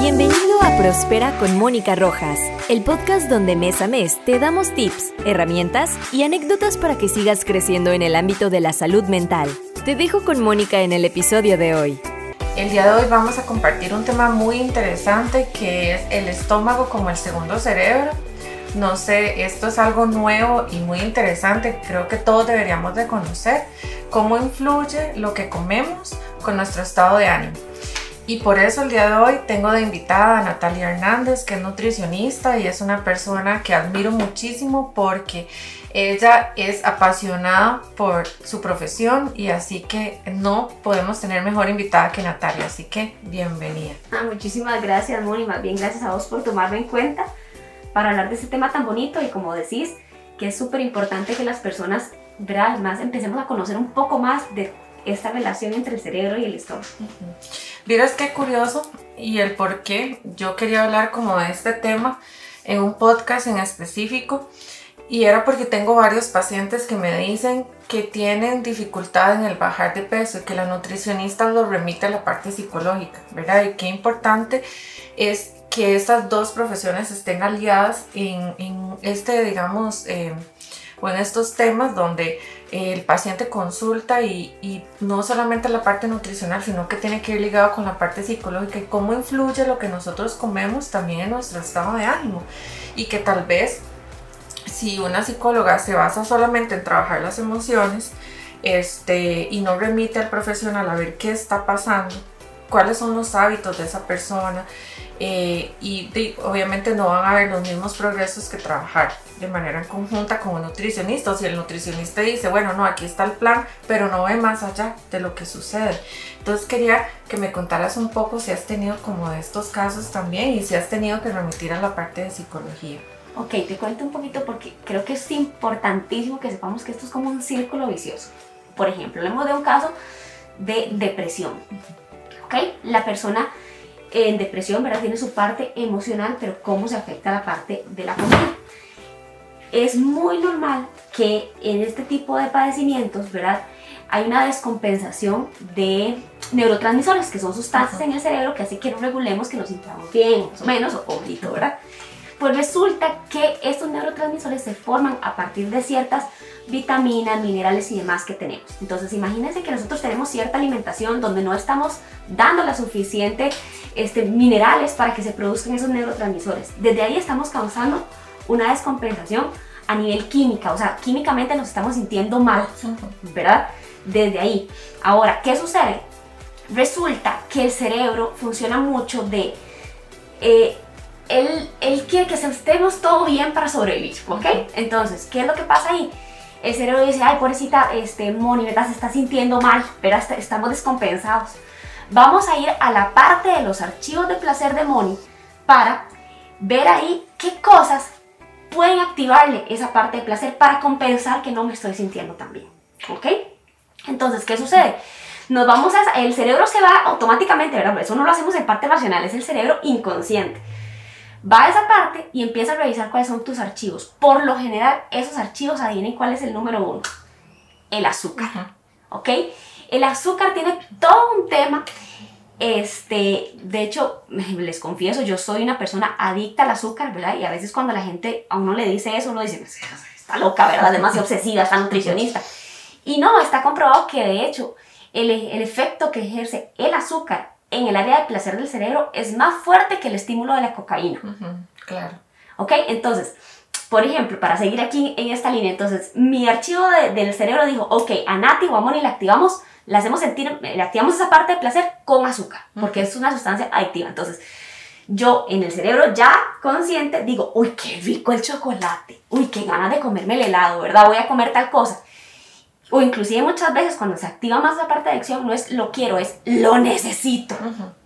Bienvenido a Prospera con Mónica Rojas, el podcast donde mes a mes te damos tips, herramientas y anécdotas para que sigas creciendo en el ámbito de la salud mental. Te dejo con Mónica en el episodio de hoy. El día de hoy vamos a compartir un tema muy interesante que es el estómago como el segundo cerebro. No sé, esto es algo nuevo y muy interesante, creo que todos deberíamos de conocer cómo influye lo que comemos con nuestro estado de ánimo. Y por eso el día de hoy tengo de invitada a Natalia Hernández, que es nutricionista y es una persona que admiro muchísimo porque ella es apasionada por su profesión y así que no podemos tener mejor invitada que Natalia. Así que bienvenida. Ah, muchísimas gracias, Moni. Bien gracias a vos por tomarme en cuenta para hablar de este tema tan bonito y como decís, que es súper importante que las personas, ¿verdad? Empecemos a conocer un poco más de esta relación entre el cerebro y el estómago. Vieras qué curioso y el por qué yo quería hablar como de este tema en un podcast en específico y era porque tengo varios pacientes que me dicen que tienen dificultad en el bajar de peso y que la nutricionista los remite a la parte psicológica, ¿verdad? Y qué importante es que estas dos profesiones estén aliadas en, este, digamos, eh, o en estos temas donde el paciente consulta y, y, no solamente la parte nutricional, sino que tiene que ir ligado con la parte psicológica y cómo influye lo que nosotros comemos también en nuestro estado de ánimo. Y que tal vez si una psicóloga se basa solamente en trabajar las emociones este, y no remite al profesional a ver qué está pasando, cuáles son los hábitos de esa persona eh, y obviamente no van a haber los mismos progresos que trabajar de manera conjunta con un nutricionista o si el nutricionista dice bueno no aquí está el plan pero no ve más allá de lo que sucede entonces quería que me contaras un poco si has tenido como de estos casos también y si has tenido que remitir a la parte de psicología Ok, te cuento un poquito porque creo que es importantísimo que sepamos que esto es como un círculo vicioso. Por ejemplo, hablemos de un caso de depresión. ¿Ok? La persona en depresión, ¿verdad? Tiene su parte emocional, pero cómo se afecta la parte de la comida. Es muy normal que en este tipo de padecimientos, ¿verdad? Hay una descompensación de neurotransmisores, que son sustancias en el cerebro que hace que nos regulemos, que nos sintamos bien, más o menos, o poquito, ¿verdad? Pues resulta que estos neurotransmisores se forman a partir de ciertas vitaminas, minerales y demás que tenemos. Entonces imagínense que nosotros tenemos cierta alimentación donde no estamos dando la suficiente este, minerales para que se produzcan esos neurotransmisores. Desde ahí estamos causando una descompensación a nivel química, o sea, químicamente nos estamos sintiendo mal, ¿verdad? Desde ahí. Ahora, ¿qué sucede? Resulta que el cerebro funciona mucho de... Eh, él, él, quiere que estemos todo bien para sobrevivir, ¿ok? Entonces, ¿qué es lo que pasa ahí? El cerebro dice, ay, pobrecita, este, Moni, ¿verdad? Se está sintiendo mal, pero estamos descompensados. Vamos a ir a la parte de los archivos de placer de Moni para ver ahí qué cosas pueden activarle esa parte de placer para compensar que no me estoy sintiendo tan bien, ¿ok? Entonces, ¿qué sucede? Nos vamos a... El cerebro se va automáticamente, ¿verdad? Eso no lo hacemos en parte racional, es el cerebro inconsciente va a esa parte y empieza a revisar cuáles son tus archivos. Por lo general, esos archivos adivinen cuál es el número uno. El azúcar. ¿Ok? El azúcar tiene todo un tema. Este, de hecho, les confieso, yo soy una persona adicta al azúcar, ¿verdad? Y a veces cuando la gente a uno le dice eso, uno dice, está loca, ¿verdad? Demasiado obsesiva, está nutricionista. Y no, está comprobado que de hecho el, el efecto que ejerce el azúcar en el área de placer del cerebro es más fuerte que el estímulo de la cocaína. claro. ¿Ok? Entonces, por ejemplo, para seguir aquí en esta línea, entonces mi archivo del cerebro dijo, ok, a Nati o a Moni le activamos, le hacemos sentir, le activamos esa parte de placer con azúcar, porque es una sustancia adictiva. Entonces, yo en el cerebro ya consciente digo, uy, qué rico el chocolate, uy, qué ganas de comerme el helado, ¿verdad? Voy a comer tal cosa o inclusive muchas veces cuando se activa más la parte de acción no es lo quiero, es lo necesito,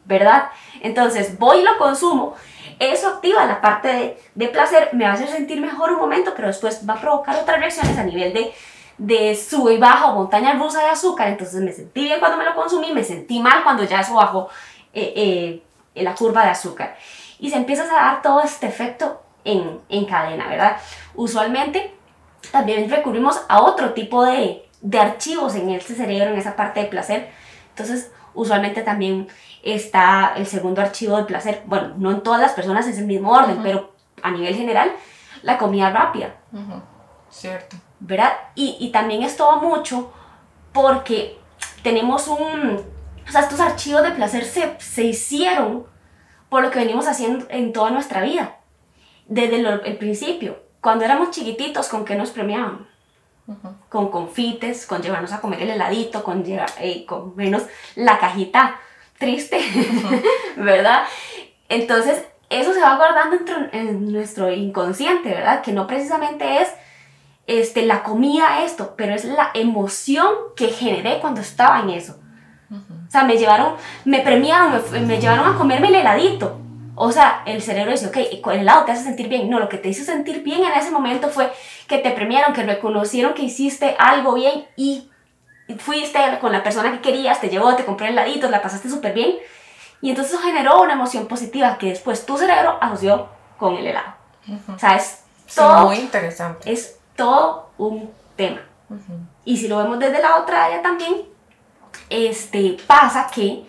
¿verdad? Entonces voy y lo consumo, eso activa la parte de, de, placer, me va a hacer sentir mejor un momento, pero después va a provocar otras reacciones a nivel de, de sube y baja o montaña rusa de azúcar, entonces me sentí bien cuando me lo consumí, me sentí mal cuando ya eso bajó eh, eh, la curva de azúcar. Y se empieza a dar todo este efecto en, en cadena, ¿verdad? Usualmente también recurrimos a otro tipo de, de archivos en este cerebro, en esa parte de placer. Entonces, usualmente también está el segundo archivo de placer. Bueno, no en todas las personas es el mismo orden, pero a nivel general, la comida rápida. Cierto. ¿Verdad? Y, y también esto va mucho porque tenemos un... O sea, estos archivos de placer se, se hicieron por lo que venimos haciendo en toda nuestra vida. Desde el principio. Cuando éramos chiquititos, ¿con qué nos premiaban? Con confites, con llevarnos a comer el heladito, con, llevar, eh, con menos la cajita triste, ¿verdad? Entonces, eso se va guardando en, nuestro inconsciente, ¿verdad? Que no precisamente es este, la comida esto, pero es la emoción que generé cuando estaba en eso. O sea, me llevaron, me premiaron, me, llevaron a comerme el heladito. O sea, el cerebro dice, ok, el helado te hace sentir bien. No, lo que te hizo sentir bien en ese momento fue que te premiaron, que reconocieron que hiciste algo bien y fuiste con la persona que querías, te llevó, te compró el heladito, la pasaste súper bien. Y entonces eso generó una emoción positiva que después tu cerebro asoció con el helado. O sea, es todo. muy interesante. Es todo un tema. Y si lo vemos desde la otra área también, este, pasa que,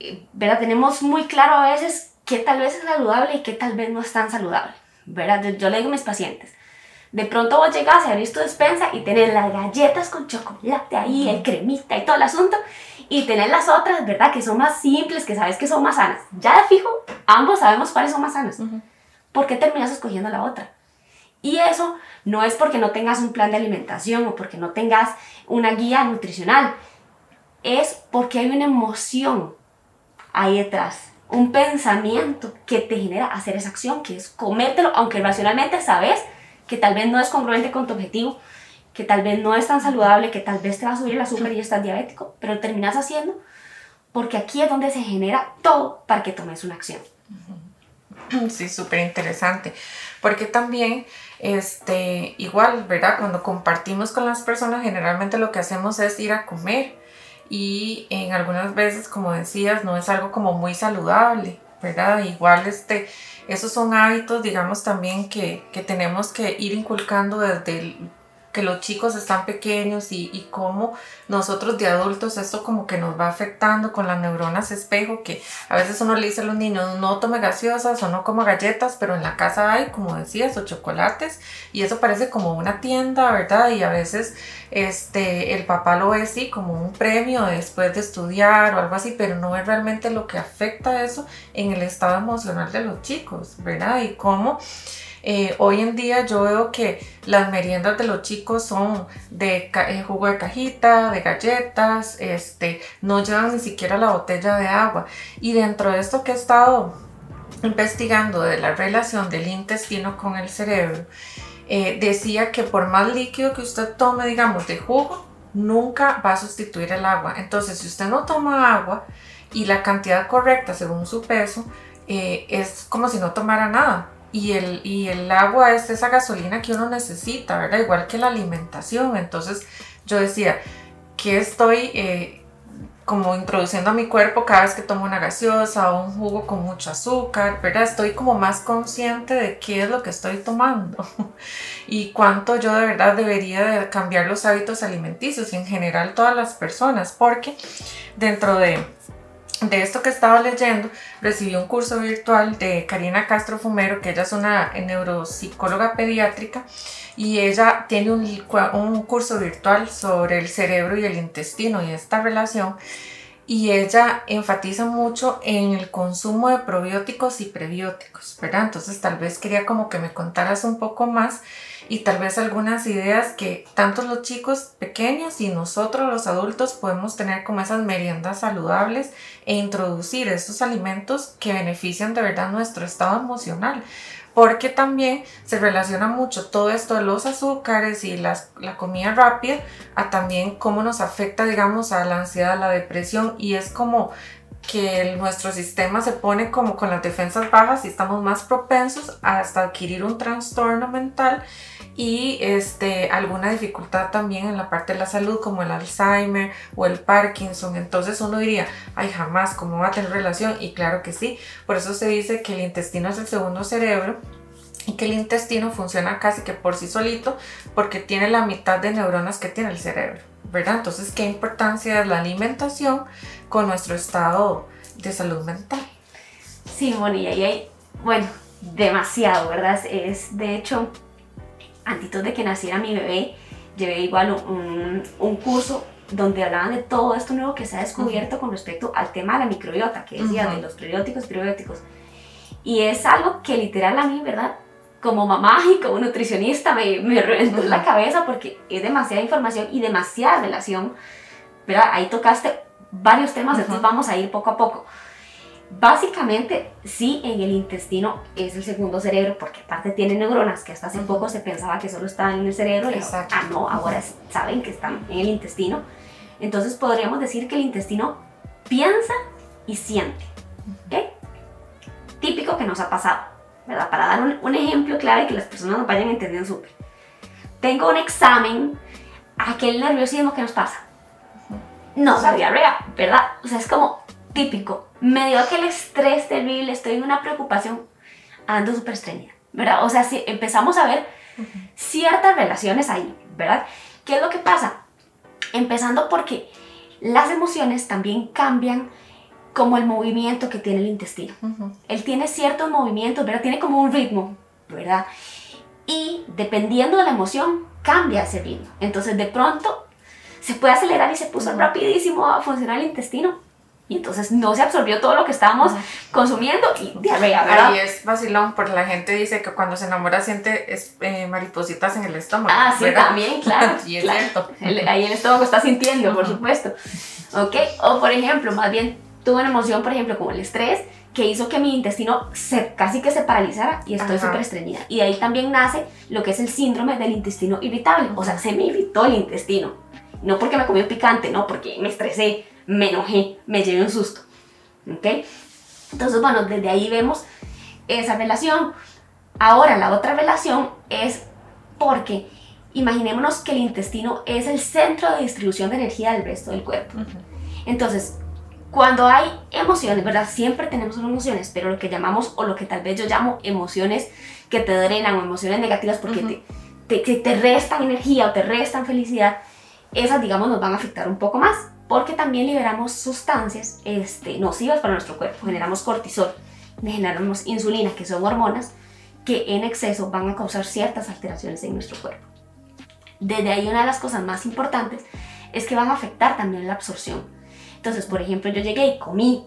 eh, ¿verdad? Tenemos muy claro a veces qué tal vez es saludable y qué tal vez no es tan saludable, ¿verdad? Yo le digo a mis pacientes, de pronto vos llegas a abrir tu despensa y tenés las galletas con chocolate ahí, el cremita y todo el asunto, y tenés las otras, ¿verdad? Que son más simples, que sabes que son más sanas. Ya de fijo, ambos sabemos cuáles son más sanas. ¿Por qué terminas escogiendo la otra? Y eso no es porque no tengas un plan de alimentación o porque no tengas una guía nutricional, es porque hay una emoción ahí detrás, un pensamiento que te genera hacer esa acción, que es comértelo, aunque racionalmente sabes que tal vez no es congruente con tu objetivo, que tal vez no es tan saludable, que tal vez te va a subir el azúcar y estás diabético, pero terminas haciendo porque aquí es donde se genera todo para que tomes una acción. Sí, súper interesante, porque también, este, igual, ¿verdad? Cuando compartimos con las personas, generalmente lo que hacemos es ir a comer y en algunas veces, como decías, no es algo como muy saludable, ¿verdad? Igual, este, esos son hábitos, digamos, también que, que tenemos que ir inculcando desde el que los chicos están pequeños y, y cómo nosotros de adultos esto como que nos va afectando con las neuronas espejo, que a veces uno le dice a los niños no tome gaseosas o no coma galletas, pero en la casa hay, como decías, o chocolates y eso parece como una tienda, ¿verdad? Y a veces este, el papá lo ve así como un premio después de estudiar o algo así, pero no es realmente lo que afecta eso en el estado emocional de los chicos, ¿verdad? Y cómo eh, hoy en día yo veo que las meriendas de los chicos son de eh, jugo de cajita, de galletas, este, no llevan ni siquiera la botella de agua. Y dentro de esto que he estado investigando de la relación del intestino con el cerebro, eh, decía que por más líquido que usted tome, digamos, de jugo, nunca va a sustituir el agua. Entonces, si usted no toma agua y la cantidad correcta según su peso, es como si no tomara nada y el, y el agua es esa gasolina que uno necesita, ¿verdad? Igual que la alimentación. Entonces yo decía, que estoy eh, como introduciendo a mi cuerpo cada vez que tomo una gaseosa o un jugo con mucho azúcar, ¿verdad? Estoy como más consciente de qué es lo que estoy tomando y cuánto yo de verdad debería de cambiar los hábitos alimenticios y en general todas las personas, porque dentro de de esto que estaba leyendo, recibí un curso virtual de Karina Castro Fumero, que ella es una neuropsicóloga pediátrica y ella tiene un, curso virtual sobre el cerebro y el intestino y esta relación. Y ella enfatiza mucho en el consumo de probióticos y prebióticos, ¿verdad? Entonces tal vez quería como que me contaras un poco más y tal vez algunas ideas que tanto los chicos pequeños y nosotros los adultos podemos tener como esas meriendas saludables e introducir esos alimentos que benefician de verdad nuestro estado emocional. Porque también se relaciona mucho todo esto de los azúcares y las, la comida rápida a también cómo nos afecta, digamos, a la ansiedad, a la depresión y es como que nuestro sistema se pone como con las defensas bajas y estamos más propensos hasta adquirir un trastorno mental y este, alguna dificultad también en la parte de la salud como el Alzheimer o el Parkinson. Entonces uno diría, ay jamás, ¿cómo va a tener relación? Y claro que sí, por eso se dice que el intestino es el segundo cerebro y que el intestino funciona casi que por sí solito porque tiene la mitad de neuronas que tiene el cerebro, ¿verdad? Entonces, ¿qué importancia es la alimentación con nuestro estado de salud mental. Sí, Moni, y ahí hay, bueno, demasiado, ¿verdad? Es, de hecho, antes de que naciera mi bebé, llevé igual un, un curso donde hablaban de todo esto nuevo que se ha descubierto con respecto al tema de la microbiota, que decía de los prebióticos, prebióticos. Y es algo que literal a mí, ¿verdad? Como mamá y como nutricionista me, me reventó la cabeza porque es demasiada información y demasiada relación, ¿verdad? Ahí tocaste varios temas, entonces vamos a ir poco a poco. Básicamente, sí, en el intestino es el segundo cerebro, porque aparte tiene neuronas, que hasta hace poco se pensaba que solo estaban en el cerebro, y ah, no, ahora saben que están en el intestino. Entonces podríamos decir que el intestino piensa y siente. ¿okay? Típico que nos ha pasado, ¿verdad? Para dar un, ejemplo clave que las personas nos vayan entendiendo súper. Tengo un examen, aquel nerviosismo que nos pasa. No, la diarrea, ¿verdad? O sea, es como típico. Me dio aquel estrés terrible, estoy en una preocupación, ando súper estreñida, ¿verdad? O sea, si empezamos a ver ciertas relaciones ahí, ¿verdad? ¿Qué es lo que pasa? Empezando porque las emociones también cambian como el movimiento que tiene el intestino. Él tiene ciertos movimientos, ¿verdad? Tiene como un ritmo, ¿verdad? Y dependiendo de la emoción, cambia ese ritmo. Entonces, de pronto, se puede acelerar y se puso rapidísimo a funcionar el intestino y entonces no se absorbió todo lo que estábamos consumiendo y diarrea, ¿verdad? Y es vacilón, porque la gente dice que cuando se enamora siente eh, maripositas en el estómago. Ah, sí, también, claro. y es cierto. ahí el estómago está sintiendo, por supuesto. ¿Ok? O por ejemplo, más bien tuve una emoción, por ejemplo, como el estrés, que hizo que mi intestino se, casi que se paralizara y estoy súper estreñida. Y de ahí también nace lo que es el síndrome del intestino irritable. O sea, se me irritó el intestino. No porque me comí picante, no, porque me estresé me enojé, me llevé un susto. ¿Ok? Entonces, bueno, desde ahí vemos esa relación. Ahora, la otra relación es porque imaginémonos que el intestino es el centro de distribución de energía del resto del cuerpo. Entonces, cuando hay emociones, ¿verdad? Siempre tenemos emociones, pero lo que llamamos, o lo que tal vez yo llamo emociones que te drenan o emociones negativas porque te, te, te restan energía o te restan felicidad, esas, digamos, nos van a afectar un poco más porque también liberamos sustancias este, nocivas para nuestro cuerpo. Generamos cortisol, generamos insulina, que son hormonas que en exceso van a causar ciertas alteraciones en nuestro cuerpo. Desde ahí una de las cosas más importantes es que van a afectar también la absorción. Entonces, por ejemplo, yo llegué y comí,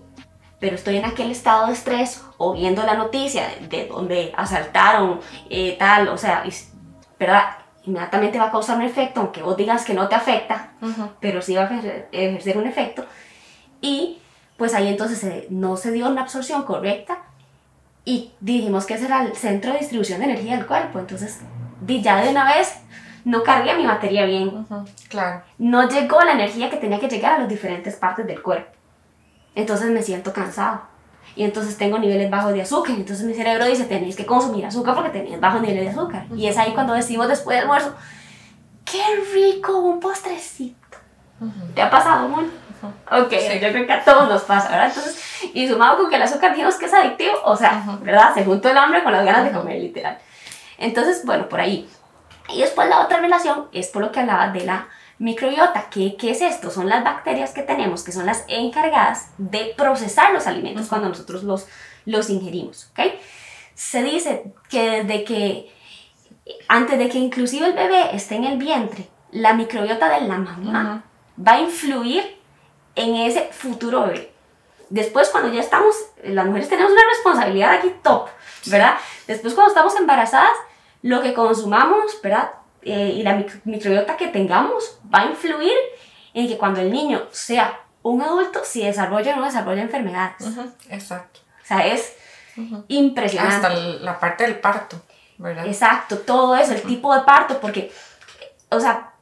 pero estoy en aquel estado de estrés o viendo la noticia de, donde asaltaron, eh, tal, o sea, ¿verdad? Inmediatamente va a causar un efecto, aunque vos digas que no te afecta, pero sí va a ejercer un efecto. Y pues ahí entonces no se dio una absorción correcta y dijimos que ese era el centro de distribución de energía del cuerpo. Entonces, ya de una vez no cargué mi batería bien. Claro. No llegó la energía que tenía que llegar a las diferentes partes del cuerpo. Entonces me siento cansado y entonces tengo niveles bajos de azúcar. Entonces mi cerebro dice, tenéis que consumir azúcar porque tenéis bajos niveles de azúcar. Y es ahí cuando decimos después del almuerzo, qué rico, un postrecito. ¿Te ha pasado, Mon? Ok, yo creo que a todos nos pasa, ¿verdad? Entonces, y sumado con que el azúcar dijimos que es adictivo, o sea, ¿verdad? Se juntó el hambre con las ganas de comer, literal. Entonces, bueno, por ahí. Y después la otra relación es por lo que hablaba de la Microbiota, ¿qué, ¿qué, es esto? Son las bacterias que tenemos, que son las encargadas de procesar los alimentos cuando nosotros los, los ingerimos, ¿ok? Se dice que desde que, antes de que inclusive el bebé esté en el vientre, la microbiota de la mamá va a influir en ese futuro bebé. Después, cuando ya estamos, las mujeres tenemos una responsabilidad aquí top, ¿verdad? Después, cuando estamos embarazadas, lo que consumamos, ¿verdad? Eh, y la microbiota que tengamos va a influir en que cuando el niño sea un adulto, si desarrolla o no desarrolla enfermedades. exacto. O sea, es impresionante. Hasta la parte del parto, ¿verdad? Exacto, todo eso, el tipo de parto, porque, o sea,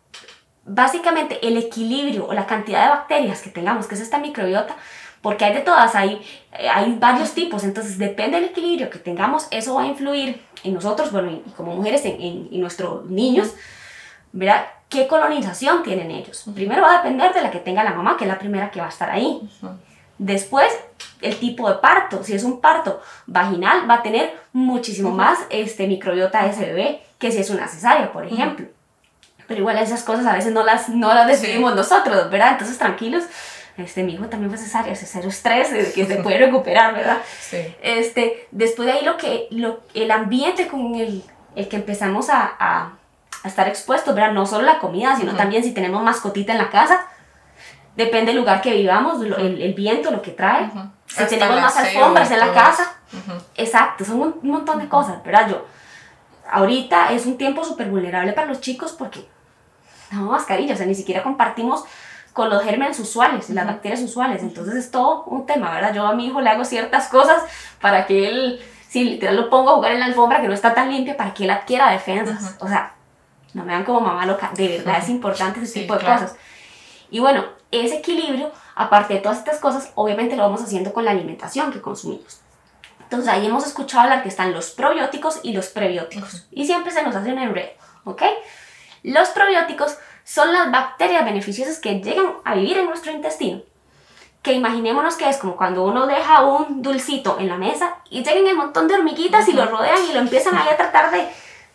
básicamente el equilibrio o la cantidad de bacterias que tengamos, que es esta microbiota, porque hay de todas, hay, hay varios tipos, entonces depende del equilibrio que tengamos, eso va a influir en nosotros, bueno, y como mujeres, en, en, nuestros niños, ¿verdad? ¿Qué colonización tienen ellos? Primero va a depender de la que tenga la mamá, que es la primera que va a estar ahí. Después, el tipo de parto. Si es un parto vaginal, va a tener muchísimo más este, microbiota de ese bebé que si es una cesárea, por ejemplo. Pero igual esas cosas a veces no las, no las decidimos nosotros, ¿verdad? Entonces, tranquilos, Este, mi hijo también fue cesárea, ese cero estrés, que se puede recuperar, ¿verdad? Sí. Este, después de ahí lo que, lo, el ambiente con el, el que empezamos a, a, a estar expuestos, ¿verdad? No solo la comida, sino también si tenemos mascotita en la casa, depende del lugar que vivamos, lo- el, el viento, lo que trae. Si Hasta tenemos más alfombras en la casa, Ujú. exacto, son un, un montón de cosas, ¿verdad? Yo, ahorita es un tiempo súper vulnerable para los chicos porque no mascarilla, o sea, ni siquiera compartimos con los gérmenes usuales, las bacterias usuales, entonces es todo un tema, ¿verdad? Yo a mi hijo le hago ciertas cosas para que él, si literal lo pongo a jugar en la alfombra que no está tan limpia, para que él adquiera defensas, o sea, no me vean como mamá loca, de verdad es importante ese Sí, tipo de claro. cosas. Y bueno, ese equilibrio, aparte de todas estas cosas, obviamente lo vamos haciendo con la alimentación que consumimos. Entonces ahí hemos escuchado hablar que están los probióticos y los prebióticos. Y siempre se nos hace un enredo, ¿ok? Los probióticos son las bacterias beneficiosas que llegan a vivir en nuestro intestino. Que imaginémonos que es como cuando uno deja un dulcito en la mesa y llegan el montón de hormiguitas y lo rodean y lo empiezan ahí a tratar de,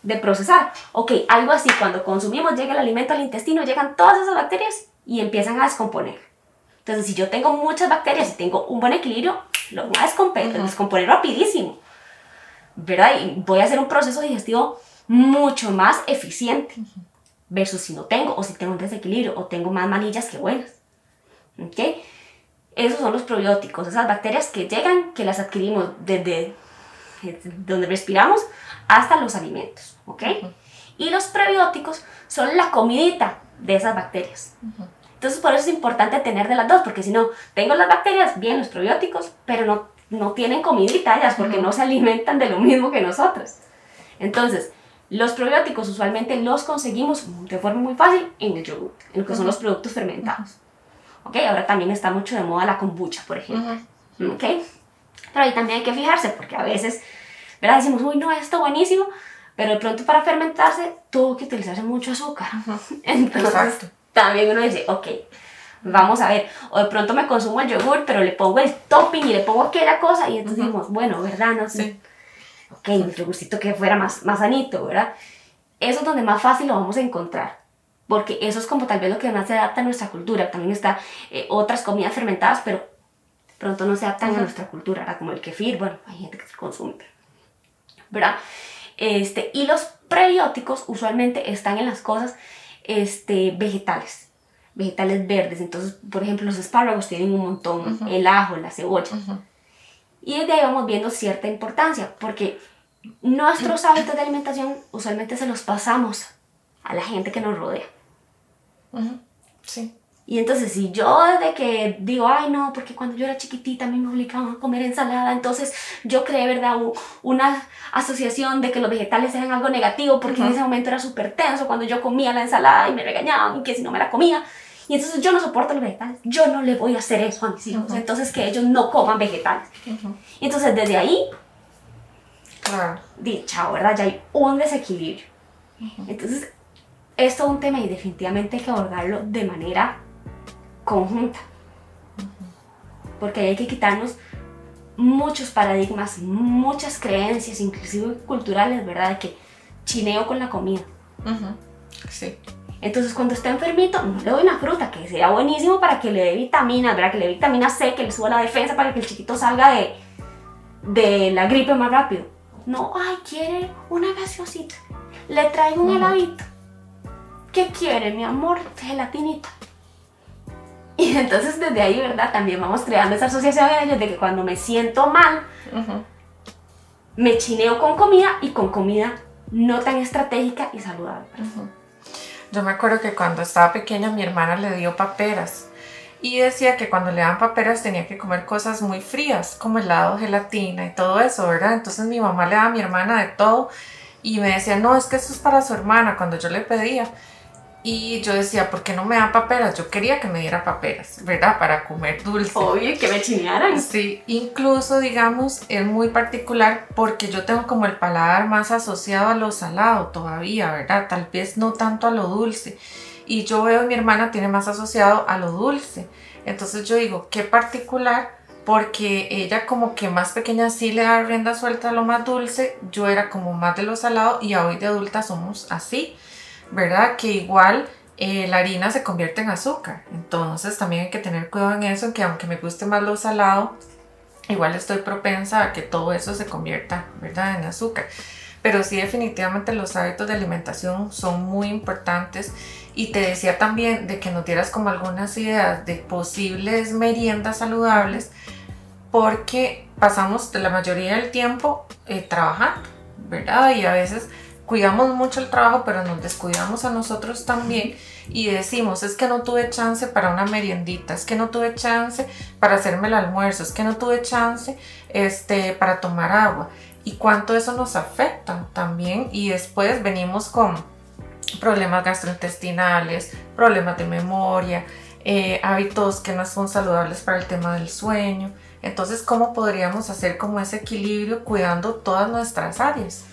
de procesar. Ok, algo así, cuando consumimos llega el alimento al intestino, llegan todas esas bacterias y empiezan a descomponer. Entonces, si yo tengo muchas bacterias y tengo un buen equilibrio, lo voy a descomponer, descomponer rapidísimo. ¿Verdad? Y voy a hacer un proceso digestivo mucho más eficiente. Versus si no tengo, o si tengo un desequilibrio, o tengo más manillas que buenas. ¿Ok? Esos son los probióticos, esas bacterias que llegan, que las adquirimos desde donde respiramos hasta los alimentos. ¿Ok? Y los prebióticos son la comidita de esas bacterias. Entonces, por eso es importante tener de las dos, porque si no, tengo las bacterias, bien, los probióticos, pero no, no tienen comidita ellas, porque no se alimentan de lo mismo que nosotros. Entonces, los probióticos usualmente los conseguimos de forma muy fácil en el yogur, en lo que son los productos fermentados. ¿Ok? Ahora también está mucho de moda la kombucha, por ejemplo. ¿Ok? Pero ahí también hay que fijarse, porque a veces, ¿verdad? Decimos, uy, no, esto buenísimo, pero de pronto para fermentarse tuvo que utilizarse mucho azúcar. Entonces, Exacto. también uno dice, ok, vamos a ver, o de pronto me consumo el yogur, pero le pongo el topping y le pongo aquella cosa, y entonces decimos, bueno, ¿verdad? No sé. Sí. Ok, un yogurcito que fuera más, más sanito, ¿verdad? Eso es donde más fácil lo vamos a encontrar. Porque eso es como tal vez lo que más se adapta a nuestra cultura. También está eh, otras comidas fermentadas, pero pronto no se adaptan a nuestra cultura, ¿verdad? Como el kefir, bueno, hay gente que se consume, ¿verdad? Este, y los prebióticos usualmente están en las cosas este, vegetales, vegetales verdes. Entonces, por ejemplo, los espárragos tienen un montón, el ajo, la cebolla. Y desde ahí vamos viendo cierta importancia, porque nuestros hábitos de alimentación usualmente se los pasamos a la gente que nos rodea. Sí. Y entonces si yo desde que digo, ay no, porque cuando yo era chiquitita a mí me obligaban a comer ensalada, entonces yo creé, ¿verdad? Una asociación de que los vegetales eran algo negativo, porque en ese momento era súper tenso cuando yo comía la ensalada y me regañaban y que si no me la comía. Y entonces yo no soporto los vegetales, yo no le voy a hacer eso a mis hijos, entonces que ellos no coman vegetales. Y entonces desde ahí, Claro. di, chao, ¿verdad? Ya hay un desequilibrio. Entonces, esto es un tema y definitivamente hay que abordarlo de manera conjunta. Porque hay que quitarnos muchos paradigmas, muchas creencias, inclusive culturales, ¿verdad? De que chineo con la comida. Sí. Entonces, cuando está enfermito, no le doy una fruta, que sería buenísimo para que le dé vitaminas, ¿verdad? Que le dé vitamina C, que le suba la defensa para que el chiquito salga de, de la gripe más rápido. No, ay, quiere una gaseosita. Le traigo un heladito. ¿Qué quiere, mi amor? Gelatinita. Y entonces desde ahí, ¿verdad? También vamos creando esa asociación en ellos de que cuando me siento mal, me chineo con comida y con comida no tan estratégica y saludable. Yo me acuerdo que cuando estaba pequeña mi hermana le dio paperas y decía que cuando le daban paperas tenía que comer cosas muy frías, como helado, gelatina y todo eso, ¿verdad? Entonces mi mamá le daba a mi hermana de todo y me decía, no, es que eso es para su hermana cuando yo le pedía. Y yo decía, ¿por qué no me da paperas? Yo quería que me diera paperas, ¿verdad? Para comer dulce. Obvio que me chinearan. Sí, incluso digamos es muy particular porque yo tengo como el paladar más asociado a lo salado todavía, ¿verdad? Tal vez no tanto a lo dulce. Y yo veo mi hermana tiene más asociado a lo dulce. Entonces yo digo, qué particular porque ella como que más pequeña sí le da rienda suelta a lo más dulce, yo era como más de lo salado y hoy de adulta somos así, ¿verdad? Que igual eh, la harina se convierte en azúcar. Entonces también hay que tener cuidado en eso, que aunque me guste más lo salado, igual estoy propensa a que todo eso se convierta, ¿verdad?, en azúcar. Pero sí, definitivamente los hábitos de alimentación son muy importantes. Y te decía también de que nos dieras como algunas ideas de posibles meriendas saludables, porque pasamos la mayoría del tiempo eh, trabajando, ¿verdad? Y a veces cuidamos mucho el trabajo, pero nos descuidamos a nosotros también y decimos, es que no tuve chance para una meriendita, es que no tuve chance para hacerme el almuerzo, es que no tuve chance este, para tomar agua. Y cuánto eso nos afecta también. Y después venimos con problemas gastrointestinales, problemas de memoria, eh, hábitos que no son saludables para el tema del sueño. Entonces, ¿cómo podríamos hacer como ese equilibrio cuidando todas nuestras áreas?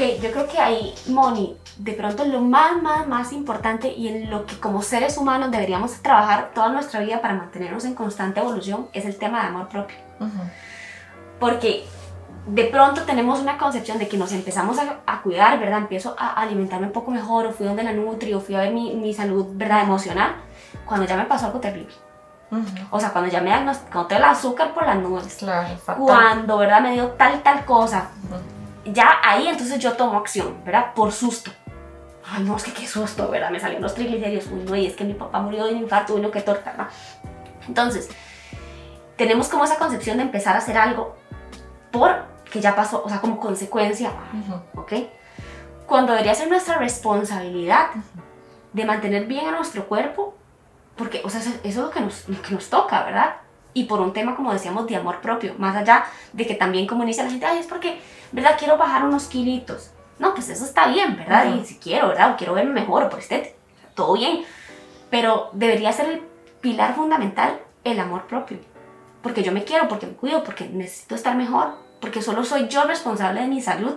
Yo creo que ahí, Moni, de pronto lo más, más, más importante y en lo que como seres humanos deberíamos trabajar toda nuestra vida para mantenernos en constante evolución es el tema de amor propio. Porque de pronto tenemos una concepción de que nos empezamos a, cuidar, ¿verdad? Empiezo a alimentarme un poco mejor, o fui donde la nutri, o fui a ver mi, mi salud, ¿verdad? Emocional, cuando ya me pasó algo terrible. O sea, cuando ya me tengo el azúcar por las nubes. Claro, cuando, ¿verdad? Me dio tal, tal cosa. Ya ahí entonces yo tomo acción, ¿verdad? Por susto. Ay, no, es que qué susto, ¿verdad? Me salieron los triglicéridos. Uy, no, y es que mi papá murió de un infarto, uy, no, qué torta, ¿no? Entonces, tenemos como esa concepción de empezar a hacer algo por que ya pasó, o sea, como consecuencia, ¿ok? Cuando debería ser nuestra responsabilidad de mantener bien a nuestro cuerpo, porque, o sea, eso es lo que, nos, que nos toca, ¿verdad? Y por un tema, como decíamos, de amor propio, más allá de que también como dice la gente, ay, es porque, ¿verdad? Quiero bajar unos kilitos. No, pues eso está bien, ¿verdad? Y si quiero, ¿verdad? O quiero verme mejor por estética, todo bien. Pero debería ser el pilar fundamental el amor propio. Porque yo me quiero, porque me cuido, porque necesito estar mejor, porque solo soy yo responsable de mi salud.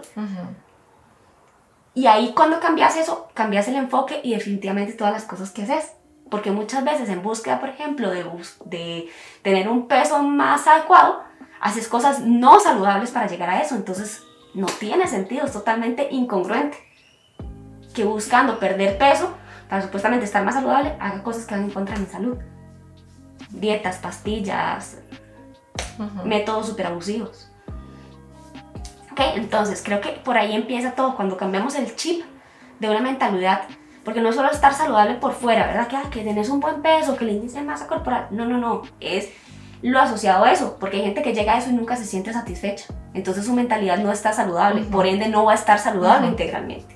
Y ahí cuando cambias eso, cambias el enfoque y definitivamente todas las cosas que haces. Porque muchas veces en búsqueda, por ejemplo, de, de tener un peso más adecuado, haces cosas no saludables para llegar a eso. Entonces no tiene sentido, es totalmente incongruente. Que buscando perder peso para supuestamente estar más saludable, haga cosas que van en contra de mi salud. Dietas, pastillas, métodos súper abusivos. ¿Ok? Entonces, creo que por ahí empieza todo, cuando cambiamos el chip de una mentalidad, porque no es solo estar saludable por fuera, ¿verdad? Que, ah, que tenés un buen peso, que el índice de masa corporal, no, no, no, es lo asociado a eso, porque hay gente que llega a eso y nunca se siente satisfecha, entonces su mentalidad no está saludable, por ende no va a estar saludable integralmente.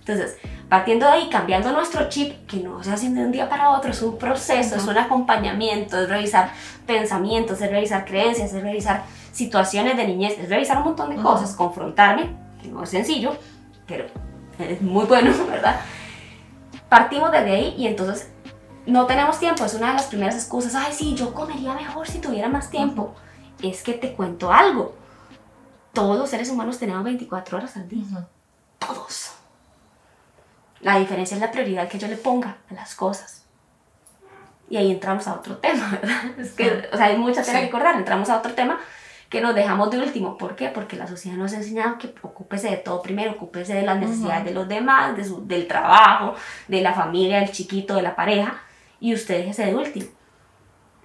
Entonces, partiendo de ahí, cambiando nuestro chip, que no se hace de un día para otro, es un proceso, es un acompañamiento, es revisar pensamientos, es revisar creencias, es revisar situaciones de niñez, es revisar un montón de cosas, confrontarme, que no es sencillo, pero es muy bueno, ¿verdad? Partimos desde ahí y entonces no tenemos tiempo, es una de las primeras excusas, ay sí, yo comería mejor si tuviera más tiempo. Es que te cuento algo, todos los seres humanos tenemos 24 horas al día, todos. La diferencia es la prioridad que yo le ponga a las cosas. Y ahí entramos a otro tema, ¿verdad? Es que, o sea, hay mucha tela que cortar, entramos a otro tema que nos dejamos de último. ¿Por qué? Porque la sociedad nos ha enseñado que ocúpese de todo primero, ocúpese de las necesidades de los demás, de del trabajo, de la familia, del chiquito, de la pareja, y usted déjese de último.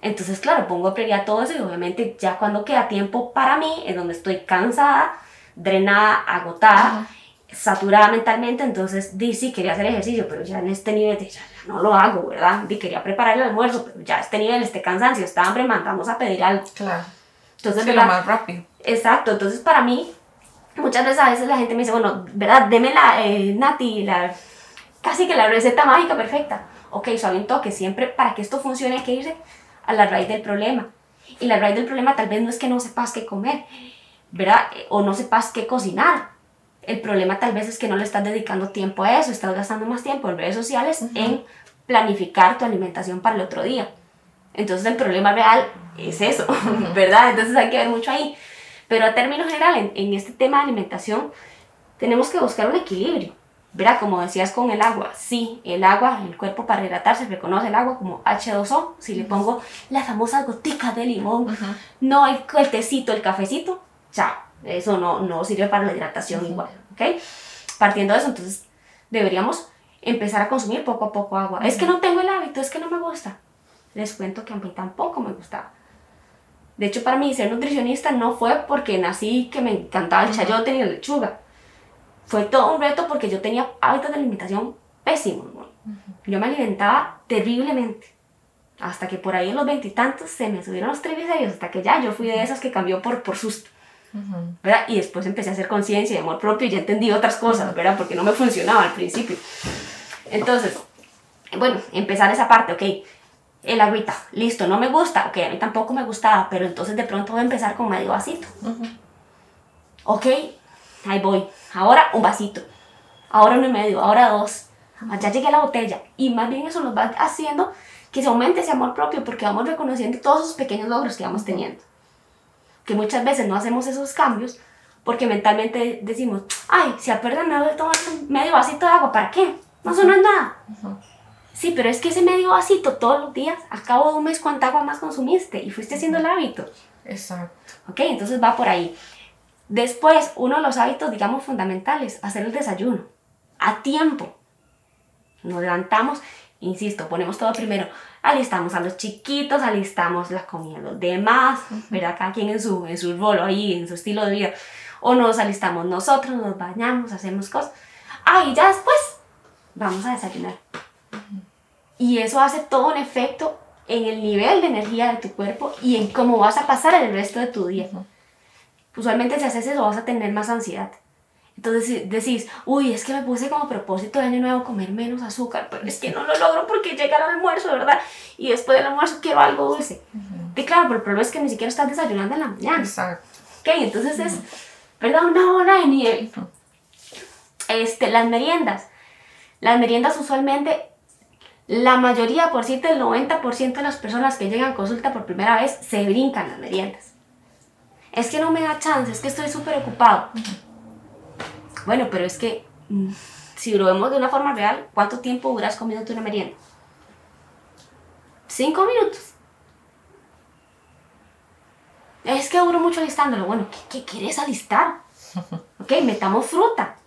Entonces, claro, pongo prioridad a todo eso y obviamente ya cuando queda tiempo para mí, es donde estoy cansada, drenada, agotada, saturada mentalmente, entonces di sí, quería hacer ejercicio, pero ya en este nivel ya, no lo hago, ¿verdad? Di quería preparar el almuerzo, pero ya este nivel, este cansancio, esta hambre, mandamos a pedir algo. Claro. Entonces, lo más rápido. Exacto, entonces para mí, muchas veces a veces la gente me dice, bueno, ¿verdad? Deme la, eh, Nati, la, casi que la receta mágica perfecta. Ok, suave un toque, siempre para que esto funcione hay que irse a la raíz del problema. Y la raíz del problema tal vez no es que no sepas qué comer, ¿verdad? O no sepas qué cocinar. El problema tal vez es que no le estás dedicando tiempo a eso, estás gastando más tiempo en redes sociales en planificar tu alimentación para el otro día. Entonces el problema real es eso, ¿verdad? Entonces hay que ver mucho ahí. Pero a término general, en, este tema de alimentación, tenemos que buscar un equilibrio. ¿Verdad? Como decías con el agua, sí, el agua, el cuerpo para hidratarse reconoce el agua como H2O. Si le pongo las famosas goticas de limón, no el, el, tecito, el cafecito, ya, eso no, no sirve para la hidratación igual, ¿ok? Partiendo de eso, entonces deberíamos empezar a consumir poco a poco agua. Es que no tengo el hábito, es que no me gusta. Les cuento que a mí tampoco me gustaba. De hecho, para mí ser nutricionista no fue porque nací que me encantaba el chayote ni la lechuga. Fue todo un reto porque yo tenía hábitos de alimentación pésimos. Yo me alimentaba terriblemente. Hasta que por ahí en los veintitantos se me subieron los triglicéridos, hasta que ya yo fui de esas que cambió por, por susto. ¿verdad? Y después empecé a hacer conciencia y amor propio y ya entendí otras cosas, ¿verdad? Porque no me funcionaba al principio. Entonces, bueno, empezar esa parte, ok, el agüita, listo, no me gusta, ok, a mí tampoco me gustaba, pero entonces de pronto voy a empezar con medio vasito. Ok, ahí voy, ahora un vasito, ahora uno y medio, ahora dos, ya llegué a la botella y más bien eso nos va haciendo que se aumente ese amor propio porque vamos reconociendo todos esos pequeños logros que vamos teniendo. Que muchas veces no hacemos esos cambios porque mentalmente decimos, ay, si apenas me voy a tomar medio vasito de agua, ¿para qué? No, eso no es nada. Sí, pero es que ese medio vasito todos los días, al cabo de un mes, ¿cuánta agua más consumiste? Y fuiste haciendo el hábito. Exacto. Ok, entonces va por ahí. Después, uno de los hábitos, digamos, fundamentales, hacer el desayuno. A tiempo. Nos levantamos, insisto, ponemos todo primero. Alistamos a los chiquitos, alistamos la comida a los demás, ¿verdad? Cada quien en su, en su rol ahí, en su estilo de vida. O nos alistamos nosotros, nos bañamos, hacemos cosas. Ah, y ya después vamos a desayunar. Y eso hace todo un efecto en el nivel de energía de tu cuerpo y en cómo vas a pasar el resto de tu día. Usualmente si haces eso vas a tener más ansiedad. Entonces decís, uy, es que me puse como propósito de año nuevo comer menos azúcar, pero es que no lo logro porque llega el almuerzo, ¿verdad? Y después del almuerzo quiero algo dulce. Y claro, pero el problema es que ni siquiera estás desayunando en la mañana. Exacto. Ok, entonces es, ¿verdad? Una hora de nieve. Este, las meriendas. Las meriendas usualmente, la mayoría, por cierto, el 90% de las personas que llegan a consulta por primera vez se brincan las meriendas. Es que no me da chance, es que estoy súper ocupado. Bueno, pero es que mm, si lo vemos de una forma real, ¿cuánto tiempo duras comiéndote una merienda? Cinco minutos. Es que duro mucho alistándolo. Bueno, ¿qué, qué quieres alistar? Ok, metamos fruta.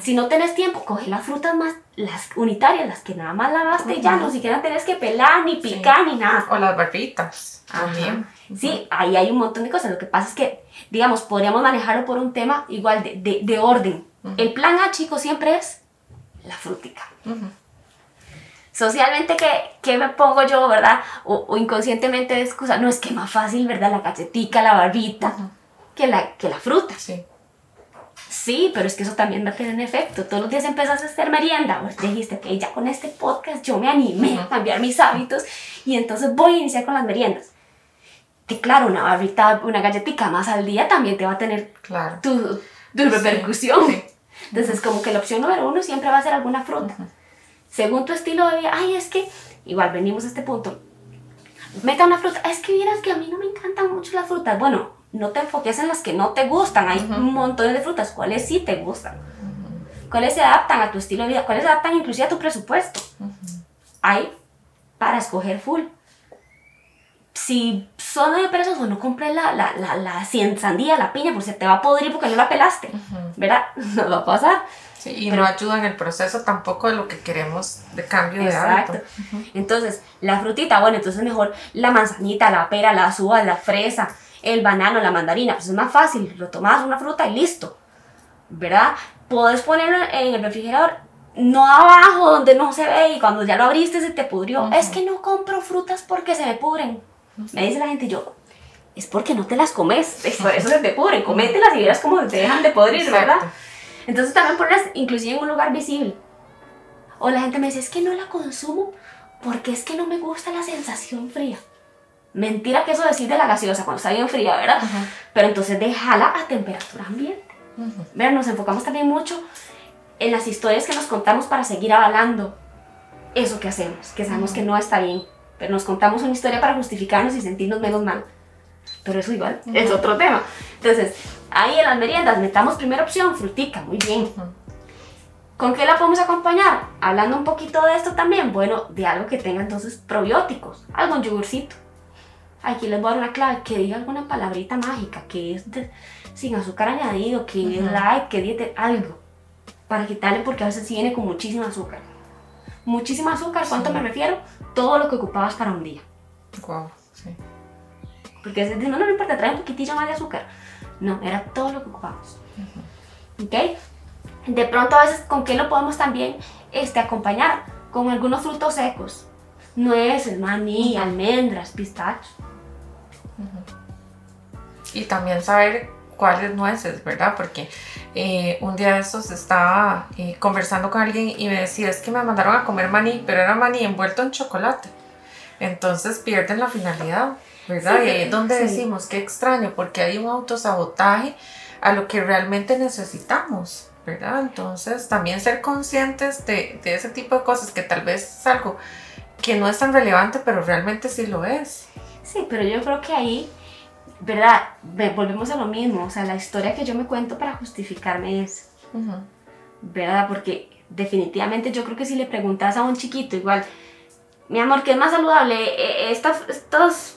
Si no tenés tiempo, coge las frutas más, las unitarias, las que nada más lavaste y ya, no siquiera tenés que pelar, ni picar, ni nada. O las barritas también. Sí, ahí hay un montón de cosas. Lo que pasa es que, digamos, podríamos manejarlo por un tema igual de, de, de orden. El plan A, chicos, siempre es la frutica. Socialmente, ¿qué, ¿qué me pongo yo, verdad? O, o inconscientemente de excusa. No, es que más fácil, ¿verdad? La cachetica, la barbita, que, la, que la fruta. Sí. Sí, pero es que eso también va a tener un efecto. Todos los días empezaste a hacer merienda. Pues dijiste que ya con este podcast yo me animé a cambiar mis hábitos y entonces voy a iniciar con las meriendas. Que claro, una barrita, una galletita más al día también te va a tener Claro. tu, tu repercusión. sí. Entonces, como que la opción número uno siempre va a ser alguna fruta. Según tu estilo de vida, ay, es que, igual venimos a este punto, meta una fruta. Es que vieras que a mí no me encantan mucho las frutas. Bueno, no te enfoques en las que no te gustan. Hay un montón de frutas. ¿Cuáles sí te gustan? ¿Cuáles se adaptan a tu estilo de vida? ¿Cuáles se adaptan inclusive a tu presupuesto? Hay para escoger full. Si son de pesos o no compres la, la, la, la sandía, la piña, pues se te va a podrir porque no la pelaste. ¿Verdad? No va a pasar. Sí, y no ayuda en el proceso tampoco de lo que queremos de cambio de Exacto. hábito. Entonces, la frutita, bueno, entonces mejor la manzanita, la pera, la uva, la fresa, el banano, la mandarina. Pues es más fácil, lo tomas una fruta y listo. ¿Verdad? Puedes ponerlo en el refrigerador, no abajo donde no se ve y cuando ya lo abriste se te pudrió. Es que no compro frutas porque se me pudren. Me dice la gente y yo. Es porque no te las comes, es por eso se te pudren, comételas y verás cómo te dejan de podrir, Exacto. ¿verdad? Entonces también ponerlas inclusive en un lugar visible. O la gente me dice, es que no la consumo porque es que no me gusta la sensación fría. Mentira que eso decir de la gaseosa cuando está bien fría, ¿verdad? Pero entonces déjala a temperatura ambiente. ¿Verdad? Nos enfocamos también mucho en las historias que nos contamos para seguir avalando eso que hacemos, que sabemos que no está bien. Pero nos contamos una historia para justificarnos y sentirnos menos mal. Pero eso igual es otro tema. Entonces, ahí en las meriendas, metamos primera opción, frutica, muy bien. ¿Con qué la podemos acompañar? Hablando un poquito de esto también, bueno, de algo que tenga entonces probióticos, algo en yogurcito. Aquí les voy a dar una clave, que diga alguna palabrita mágica, que es de- sin azúcar añadido, que es light, que diete, algo, para quitarle porque a veces sí viene con muchísimo azúcar. muchísima azúcar. ¿Cuánto me refiero? Todo lo que ocupabas para un día. Wow, sí. Porque es no, no me importa, trae un poquitillo más de azúcar. No, era todo lo que ocupábamos. ¿Ok? De pronto a veces, ¿con qué lo podemos también este, acompañar? Con algunos frutos secos. Nueces, maní, almendras, pistachos. Y también saber cuáles nueces, ¿verdad? Porque eh, un día de estos estaba eh, conversando con alguien y me decía, es que me mandaron a comer maní, pero era maní envuelto en chocolate. Entonces pierden la finalidad, ¿verdad? y ahí es donde decimos, qué extraño, porque hay un autosabotaje a lo que realmente necesitamos, ¿verdad? Entonces también ser conscientes de, de ese tipo de cosas que tal vez es algo que no es tan relevante, pero realmente sí lo es. Sí, pero yo creo que ahí ¿verdad? Volvemos a lo mismo, o sea, la historia que yo me cuento para justificarme es, ¿verdad? Porque definitivamente yo creo que si le preguntas a un chiquito igual, mi amor, ¿qué es más saludable? Eh, estos, estos,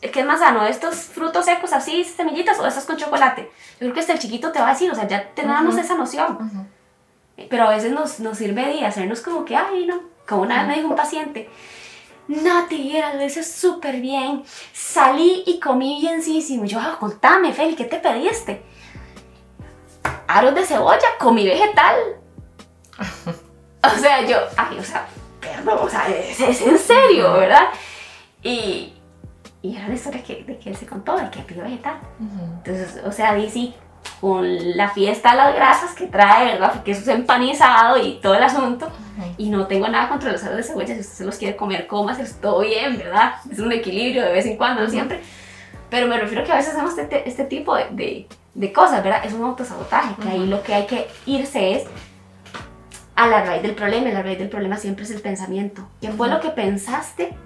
¿qué es más sano? ¿Estos frutos secos así, semillitas o estos con chocolate? Yo creo que hasta el chiquito te va a decir, o sea, ya tenemos esa noción. Pero a veces nos, nos sirve de hacernos como que, ay, no, como una vez me dijo un paciente, Nati, era, lo hice súper bien. Salí y comí bienísimo. yo, ah, contame, Feli, ¿qué te pediste? Aros de cebolla, comí vegetal. o sea, yo, ay, o sea, perdón, o sea, es, en serio, ¿verdad? Y, y era la historia que, de que él se contó, de que pidió vegetal. Entonces, o sea, dice, con la fiesta de las grasas que trae, ¿verdad? Porque eso es empanizado y todo el asunto. Y no tengo nada contra los aros de cebolla. Si usted se los quiere comer, comas, es todo bien, ¿verdad? Es un equilibrio de vez en cuando, no siempre. Pero me refiero que a veces hacemos este, este tipo de, de, cosas, ¿verdad? Es un autosabotaje, que ahí lo que hay que irse es a la raíz del problema. Y la raíz del problema siempre es el pensamiento. ¿Qué fue lo que pensaste?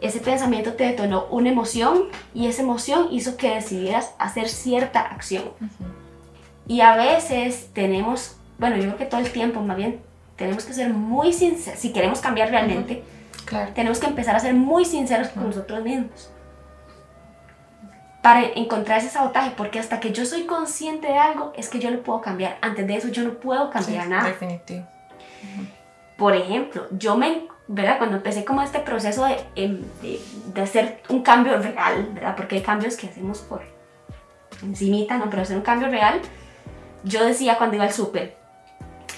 Ese pensamiento te detonó una emoción y esa emoción hizo que decidieras hacer cierta acción. Y a veces tenemos, bueno, yo creo que todo el tiempo más bien, tenemos que ser muy sinceros, si queremos cambiar realmente, tenemos que empezar a ser muy sinceros con nosotros mismos. Para encontrar ese sabotaje, porque hasta que yo soy consciente de algo, es que yo lo puedo cambiar. Antes de eso, yo no puedo cambiar nada. Definitivo. Por ejemplo, yo me ¿verdad? Cuando empecé como este proceso em, de, de, hacer un cambio real, ¿verdad? Porque hay cambios que hacemos por encimita, ¿no? Pero hacer un cambio real, yo decía cuando iba al súper,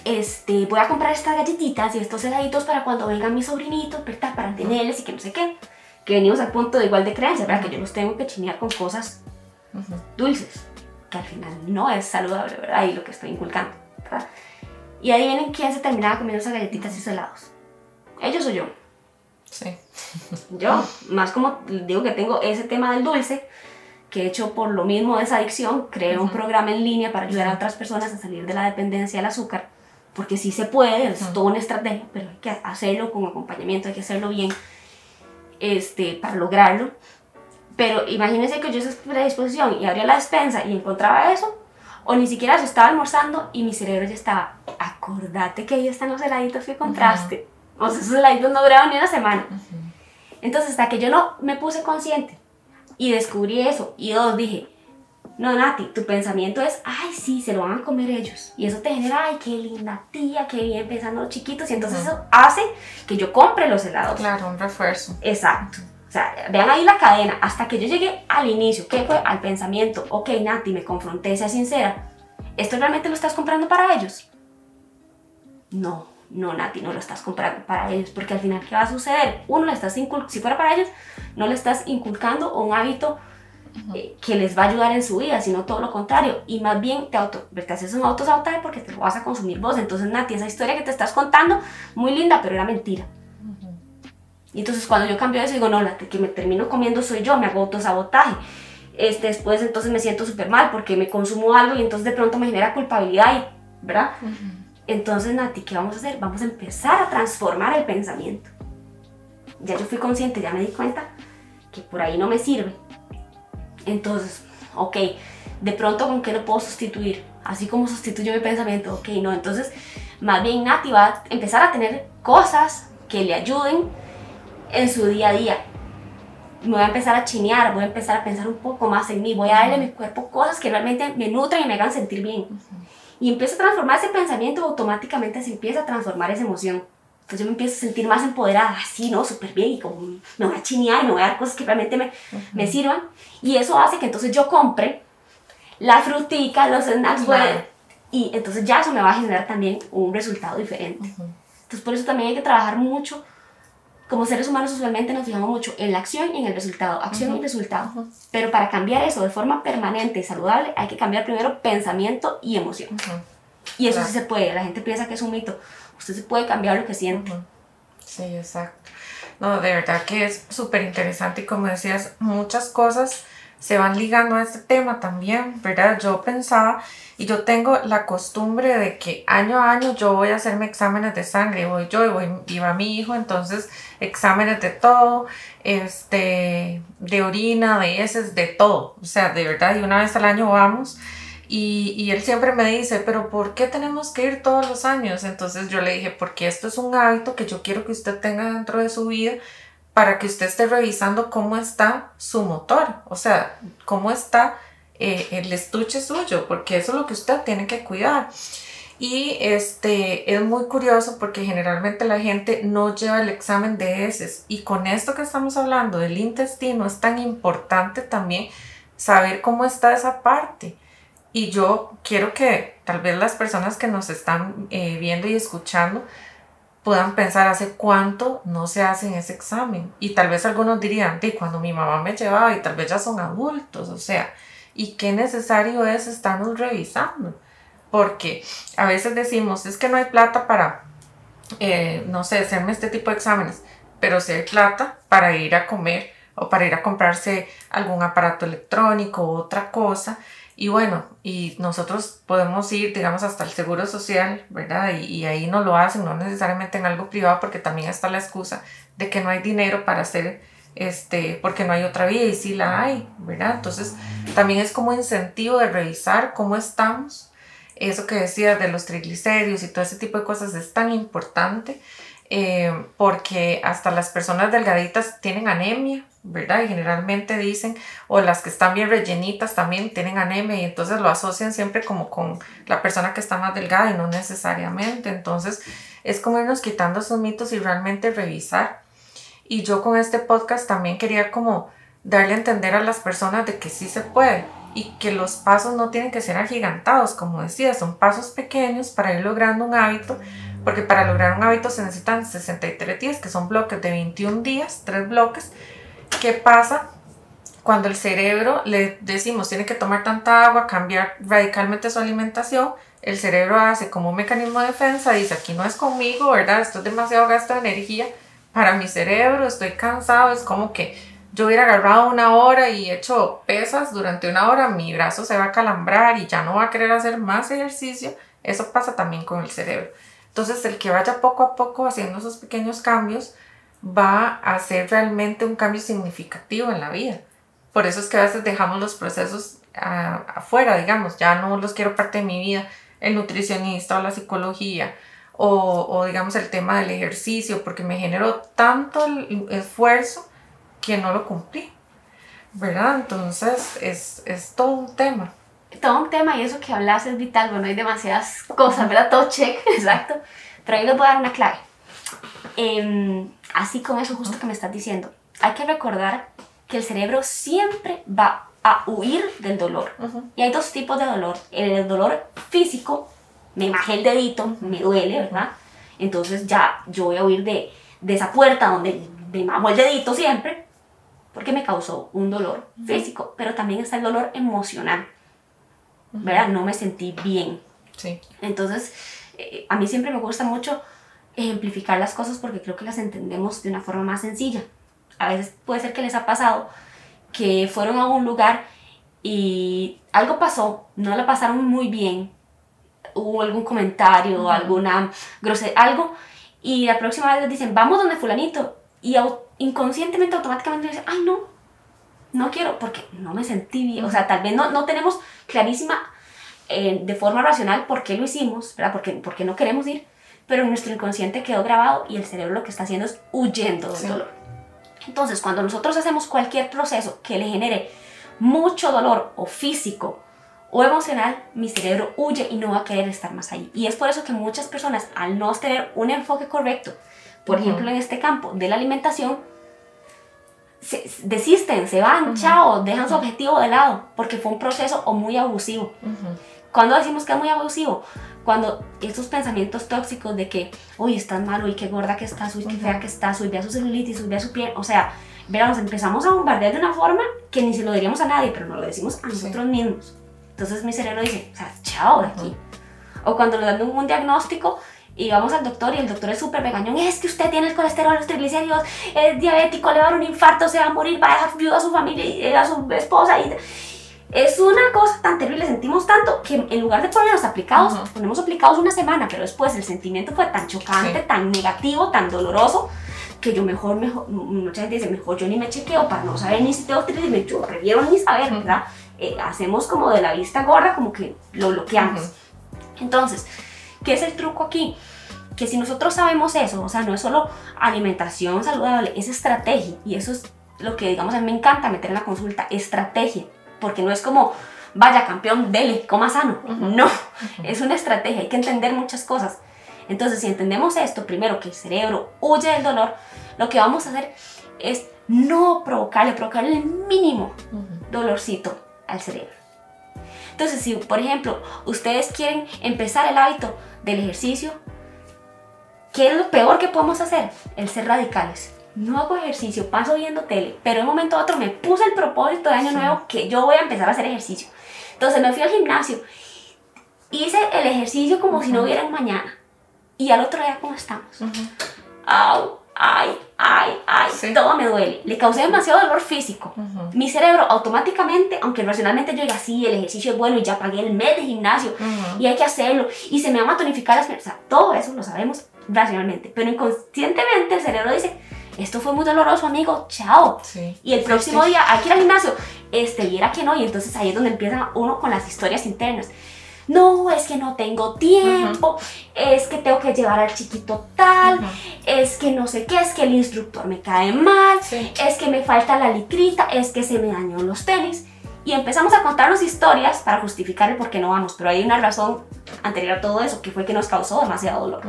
este, voy a comprar estas galletitas y estos heladitos para cuando vengan mis sobrinitos, ¿verdad? Para tenerles y que no sé qué. Que venimos al punto de igual de creencia, ¿verdad? Que yo los tengo que chinear con cosas dulces, que al final no es saludable, ¿verdad? Y lo que estoy inculcando, ¿verdad? Y ahí vienen quién se terminaba comiendo esas galletitas y esos helados ellos o yo. Sí. Yo, más como digo que tengo ese tema del dulce, que he hecho por lo mismo de esa adicción, creé un programa en línea para ayudar a otras personas a salir de la dependencia al azúcar, porque sí se puede, es toda una estrategia, pero hay que hacerlo con acompañamiento, hay que hacerlo bien este, para lograrlo. Pero imagínense que yo esa predisposición y abría la despensa y encontraba eso, o ni siquiera yo estaba almorzando y mi cerebro ya estaba, acordate que ahí están los heladitos que compraste. O sea, esos heladitos no duraron ni una semana. Entonces, hasta que yo no me puse consciente y descubrí eso, y dos, dije, no, Nati, tu pensamiento es, ay, sí, se lo van a comer ellos. Y eso te genera, ay, qué linda tía, qué bien pensando los chiquitos. Y entonces eso hace que yo compre los helados. Claro, un refuerzo. Exacto. O sea, vean ahí la cadena, hasta que yo llegué al inicio, ¿qué fue? Al pensamiento, ok, Nati, me confronté, sea sincera, ¿esto realmente lo estás comprando para ellos? No, no, Nati, no lo estás comprando para ellos, porque al final, ¿qué va a suceder? Uno, le estás si fuera para ellos, no le estás inculcando un hábito eh, que les va a ayudar en su vida, sino todo lo contrario, y más bien te, auto, te haces un autosabotaje porque te lo vas a consumir vos. Entonces, Nati, esa historia que te estás contando, muy linda, pero era mentira. Y entonces cuando yo cambio eso, digo, no, que me termino comiendo soy yo, me hago autosabotaje. Este, después entonces me siento súper mal porque me consumo algo y entonces de pronto me genera culpabilidad, y, ¿verdad? Entonces, Nati, ¿qué vamos a hacer? Vamos a empezar a transformar el pensamiento. Ya yo fui consciente, ya me di cuenta que por ahí no me sirve. Entonces, ok, de pronto con qué lo puedo sustituir, así como sustituyo mi pensamiento, ok, no, entonces más bien Nati va a empezar a tener cosas que le ayuden en su día a día. Me voy a empezar a chinear, voy a empezar a pensar un poco más en mí, voy a darle a mi cuerpo cosas que realmente me nutran y me hagan sentir bien y empieza a transformar ese pensamiento, automáticamente se empieza a transformar esa emoción. Entonces yo me empiezo a sentir más empoderada, así, ¿no? Súper bien, y como me voy a chinear y me voy a dar cosas que realmente me, me sirvan. Y eso hace que entonces yo compre la frutica, los snacks, Claro. y entonces ya eso me va a generar también un resultado diferente. Entonces por eso también hay que trabajar mucho. Como seres humanos usualmente nos fijamos mucho en la acción y en el resultado, acción y resultado. Pero para cambiar eso de forma permanente y saludable hay que cambiar primero pensamiento y emoción. Y eso Claro. sí se puede, la gente piensa que es un mito. Usted se puede cambiar lo que siente. Sí, exacto. No, de verdad que es súper interesante y como decías, muchas cosas se van ligando a este tema también, ¿verdad? Yo pensaba y yo tengo la costumbre de que año a año yo voy a hacerme exámenes de sangre, voy yo y, voy, y va mi hijo, entonces exámenes de todo, este, de orina, de heces, de todo, o sea, de verdad, y una vez al año vamos. Y, y él siempre me dice, pero ¿por qué tenemos que ir todos los años? Entonces yo le dije, porque esto es un hábito que yo quiero que usted tenga dentro de su vida para que usted esté revisando cómo está su motor, o sea, cómo está eh, el estuche suyo, porque eso es lo que usted tiene que cuidar. Y este es muy curioso porque generalmente la gente no lleva el examen de heces. Y con esto que estamos hablando del intestino es tan importante también saber cómo está esa parte. Y yo quiero que tal vez las personas que nos están eh, viendo y escuchando puedan pensar hace cuánto no se hacen ese examen. Y tal vez algunos dirían, de cuando mi mamá me llevaba y tal vez ya son adultos, o sea, y qué necesario es estarnos revisando. Porque a veces decimos, es que no hay plata para, eh, no sé, hacerme este tipo de exámenes, pero si hay plata para ir a comer o para ir a comprarse algún aparato electrónico o otra cosa. Y bueno, y nosotros podemos ir, digamos, hasta el seguro social, ¿verdad? Y, ahí no lo hacen, no necesariamente en algo privado, porque también está la excusa de que no hay dinero para hacer, este, porque no hay otra vía y sí la hay, ¿verdad? Entonces, también es como incentivo de revisar cómo estamos. Eso que decía de los triglicéridos y todo ese tipo de cosas es tan importante. Eh, porque hasta las personas delgaditas tienen anemia, ¿verdad? Y generalmente dicen, o las que están bien rellenitas también tienen anemia y entonces lo asocian siempre como con la persona que está más delgada y no necesariamente. Entonces es como irnos quitando esos mitos y realmente revisar. Y yo con este podcast también quería como darle a entender a las personas de que sí se puede y que los pasos no tienen que ser agigantados, como decía, son pasos pequeños para ir logrando un hábito porque para lograr un hábito se necesitan 63 días, que son bloques de 21 días, tres bloques. ¿Qué pasa cuando el cerebro le decimos tiene que tomar tanta agua, cambiar radicalmente su alimentación? El cerebro hace como un mecanismo de defensa, dice aquí no es conmigo, ¿verdad? Esto es demasiado gasto de energía para mi cerebro, estoy cansado, es como que yo hubiera agarrado una hora y hecho pesas durante una hora, mi brazo se va a calambrar y ya no va a querer hacer más ejercicio. Eso pasa también con el cerebro. Entonces, el que vaya poco a poco haciendo esos pequeños cambios va a hacer realmente un cambio significativo en la vida. Por eso es que a veces dejamos los procesos uh, afuera, digamos, ya no los quiero parte de mi vida, el nutricionista o la psicología, o, digamos el tema del ejercicio, porque me generó tanto esfuerzo que no lo cumplí, ¿verdad? Entonces, es, es todo un tema todo un tema y eso que hablas es vital. Bueno, hay demasiadas cosas, ¿verdad? Todo check, exacto. Pero ahí les voy a dar una clave. Eh, así con eso justo que me estás diciendo, hay que recordar que el cerebro siempre va a huir del dolor. Uh -huh. Y hay dos tipos de dolor. El dolor físico, me majé el dedito, me duele, ¿verdad? Entonces ya yo voy a huir de, de esa puerta donde me majo el dedito siempre, porque me causó un dolor uh -huh. físico. Pero también está el dolor emocional. ¿verdad? No me sentí bien. Sí. Entonces, eh, a mí siempre me gusta mucho ejemplificar las cosas porque creo que las entendemos de una forma más sencilla. A veces puede ser que les ha pasado que fueron a un lugar y algo pasó, no la pasaron muy bien, hubo algún comentario, uh -huh. alguna grosería, algo, y la próxima vez les dicen, vamos donde fulanito, y inconscientemente, automáticamente dicen, ay no, no quiero porque no me sentí bien. O sea, tal vez no, no tenemos clarísima eh, de forma racional por qué lo hicimos, ¿verdad? Porque, porque no queremos ir, pero nuestro inconsciente quedó grabado y el cerebro lo que está haciendo es huyendo del sí. dolor. Entonces, cuando nosotros hacemos cualquier proceso que le genere mucho dolor o físico o emocional, mi cerebro huye y no va a querer estar más ahí. Y es por eso que muchas personas, al no tener un enfoque correcto, por ejemplo en este campo de la alimentación, se, desisten, se van, chao, dejan su objetivo de lado, porque fue un proceso o muy abusivo. Cuando decimos que es muy abusivo, cuando esos pensamientos tóxicos de que, uy, estás malo, uy, qué gorda que estás, uy, qué fea que estás, uy, vea su celulitis, uy, vea su piel, o sea, veramos, empezamos a bombardear de una forma que ni se lo diríamos a nadie, pero no lo decimos a nosotros mismos. Entonces mi cerebro dice, o sea, chao de aquí. O cuando nos dan un diagnóstico y vamos al doctor y el doctor es súper regañón, es que usted tiene el colesterol, los triglicéridos, es diabético, le va a dar un infarto, se va a morir, va a dejar viuda a su familia, y a su esposa. Y es una cosa tan terrible, sentimos tanto que en lugar de ponernos aplicados, ponemos aplicados una semana, pero después el sentimiento fue tan chocante, tan negativo, tan doloroso, que yo mejor, mejor, mucha gente dice, mejor yo ni me chequeo para no saber ni si tengo triglicéridos, yo prefiero ni saber, ¿verdad? Eh, hacemos como de la vista gorda, como que lo bloqueamos. Entonces, ¿qué es el truco aquí? Que si nosotros sabemos eso, o sea, no es solo alimentación saludable, es estrategia. Y eso es lo que, digamos, a mí me encanta meter en la consulta, estrategia. Porque no es como, vaya campeón, dele, coma sano. No, es una estrategia, hay que entender muchas cosas. Entonces, si entendemos esto, primero que el cerebro huye del dolor, lo que vamos a hacer es no provocarle, provocarle el mínimo dolorcito al cerebro. Entonces, si por ejemplo ustedes quieren empezar el hábito del ejercicio, ¿qué es lo peor que podemos hacer? El ser radicales. No hago ejercicio, paso viendo tele, pero en un momento u otro me puse el propósito de año nuevo que yo voy a empezar a hacer ejercicio. Entonces me fui al gimnasio, hice el ejercicio como si no hubiera un mañana. Y al otro día, ¿cómo estamos? ¡Au! ay, ay, ay, todo me duele. Le causé demasiado dolor físico. Mi cerebro automáticamente, aunque racionalmente yo diga, sí, el ejercicio es bueno y ya pagué el mes de gimnasio y hay que hacerlo y se me van a tonificar las. O sea, todo eso lo sabemos racionalmente, pero inconscientemente el cerebro dice, esto fue muy doloroso, amigo, chao. Y el próximo día hay que ir al gimnasio, este, viera que no, y entonces ahí es donde empieza uno con las historias internas. No, es que no tengo tiempo, es que tengo que llevar al chiquito tal, es que no sé qué, es que el instructor me cae mal, es que me falta la licrita, es que se me dañó los tenis. Y empezamos a contarnos historias para justificar el por qué no vamos, pero hay una razón anterior a todo eso, que fue que nos causó demasiado dolor.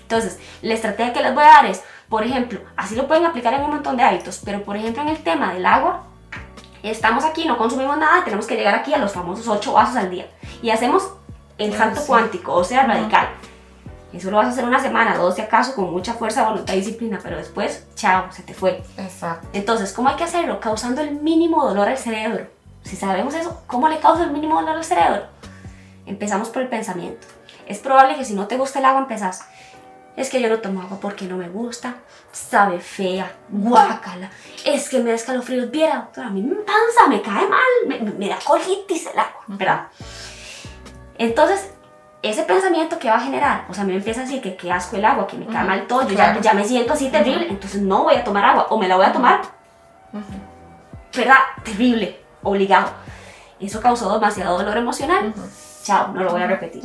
Entonces, la estrategia que les voy a dar es, por ejemplo, así lo pueden aplicar en un montón de hábitos, pero por ejemplo en el tema del agua, estamos aquí, no consumimos nada y tenemos que llegar aquí a los famosos 8 vasos al día. Y hacemos el salto cuántico, o sea, radical. Eso lo vas a hacer una semana, dos si acaso, con mucha fuerza, voluntad y disciplina, pero después, chao, se te fue. Exacto. Entonces, ¿cómo hay que hacerlo? Causando el mínimo dolor al cerebro. Si sabemos eso, ¿cómo le causa el mínimo dolor al cerebro? Empezamos por el pensamiento. Es probable que si no te gusta el agua, empezás es que yo no tomo agua porque no me gusta, sabe fea, guácala, es que me da escalofríos, viera, doctora, a mí me panza, me cae mal, me, da colitis el agua, ¿verdad? Entonces, ese pensamiento que va a generar, o sea, me empieza a decir que qué asco el agua, que me cae mal todo, yo ya, me siento así terrible, entonces no voy a tomar agua, o me la voy a tomar, ¿verdad? Terrible, obligado. Eso causó demasiado dolor emocional. Chao, no lo voy a repetir.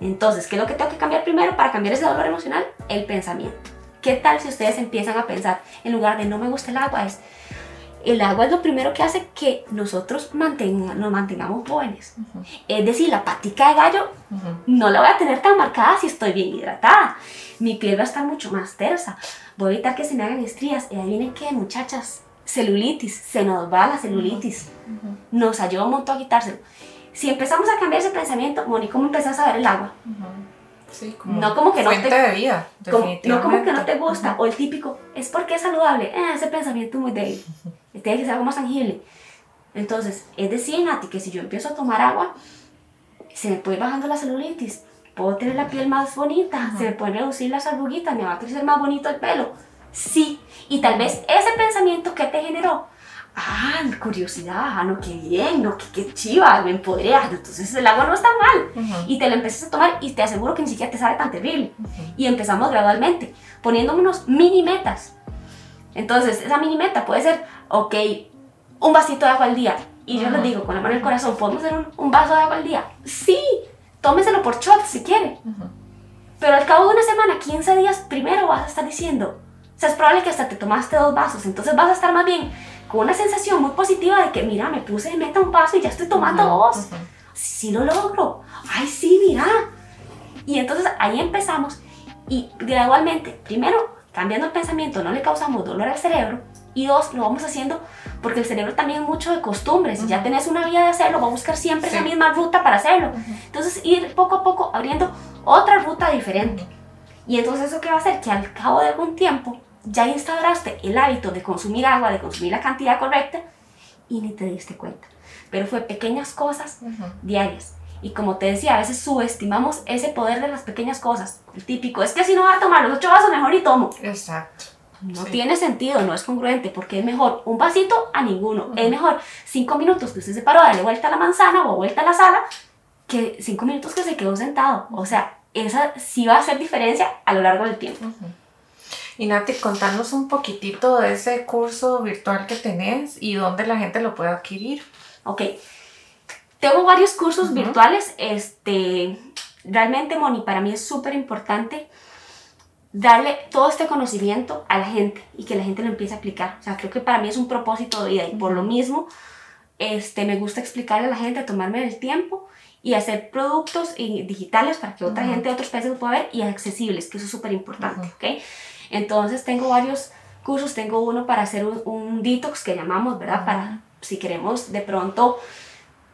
Entonces, ¿qué es lo que tengo que cambiar primero para cambiar ese dolor emocional? El pensamiento. ¿Qué tal si ustedes empiezan a pensar, en lugar de no me gusta el agua, es el agua es lo primero que hace que nosotros nos mantengamos jóvenes. Es decir, la patica de gallo no la voy a tener tan marcada si estoy bien hidratada. Mi piel va a estar mucho más tersa. Voy a evitar que se me hagan estrías. Y ahí vienen que, muchachas, celulitis. Se nos va la celulitis. Nos ayuda un montón a quitárselo si empezamos a cambiar ese pensamiento, Moni, ¿cómo empezás a ver el agua? Sí, como no como que fuente no te, de vida, no como que no te gusta, o el típico, es porque es saludable, eh, ese pensamiento muy débil, tiene que ser algo más tangible. Entonces, es decir, Nati, que si yo empiezo a tomar agua, se me puede ir bajando la celulitis, puedo tener la piel más bonita, se me pueden reducir las arruguitas, me va a crecer más bonito el pelo. Sí, y tal vez ese pensamiento que te generó ah, curiosidad, ah, no, qué bien, no, qué, qué chiva, me empoderé, entonces el agua no está mal. Y te la empiezas a tomar y te aseguro que ni siquiera te sabe tan terrible. Y empezamos gradualmente, poniéndonos mini metas. Entonces, esa mini meta puede ser, ok, un vasito de agua al día. Y yo les digo, con la mano en el corazón, ¿podemos hacer un, vaso de agua al día? Sí, tómeselo por shot si quiere. Pero al cabo de una semana, 15 días, primero vas a estar diciendo, o sea, es probable que hasta te tomaste dos vasos, entonces vas a estar más bien con una sensación muy positiva de que, mira, me puse de meta un paso y ya estoy tomando dos. Sí lo logro. Ay, sí, mira. Y entonces ahí empezamos y gradualmente, primero, cambiando el pensamiento, no le causamos dolor al cerebro. Y dos, lo vamos haciendo porque el cerebro también es mucho de costumbres. Si ya tenés una vía de hacerlo, va a buscar siempre esa misma ruta para hacerlo. Entonces, ir poco a poco abriendo otra ruta diferente. Y entonces, ¿eso qué va a hacer? Que al cabo de algún tiempo ya instauraste el hábito de consumir agua, de consumir la cantidad correcta y ni te diste cuenta. Pero fue pequeñas cosas diarias. Y como te decía, a veces subestimamos ese poder de las pequeñas cosas. El típico, es que si no va a tomar los ocho vasos, mejor y tomo. Exacto. No tiene sentido, no es congruente, porque es mejor un vasito a ninguno. Es mejor cinco minutos que usted se paró a darle vuelta a la manzana o vuelta a la sala, que cinco minutos que se quedó sentado. O sea, esa sí va a hacer diferencia a lo largo del tiempo. Y Nati, contanos un poquitito de ese curso virtual que tenés y dónde la gente lo puede adquirir. Ok. Tengo varios cursos virtuales. Este, realmente, Moni, para mí es súper importante darle todo este conocimiento a la gente y que la gente lo empiece a aplicar. O sea, creo que para mí es un propósito de vida y por lo mismo este, me gusta explicarle a la gente, tomarme el tiempo y hacer productos digitales para que otra gente de otros países lo pueda ver y accesibles, que eso es súper importante, ¿ok? Entonces tengo varios cursos, tengo uno para hacer un, detox que llamamos, ¿verdad? Para si queremos de pronto,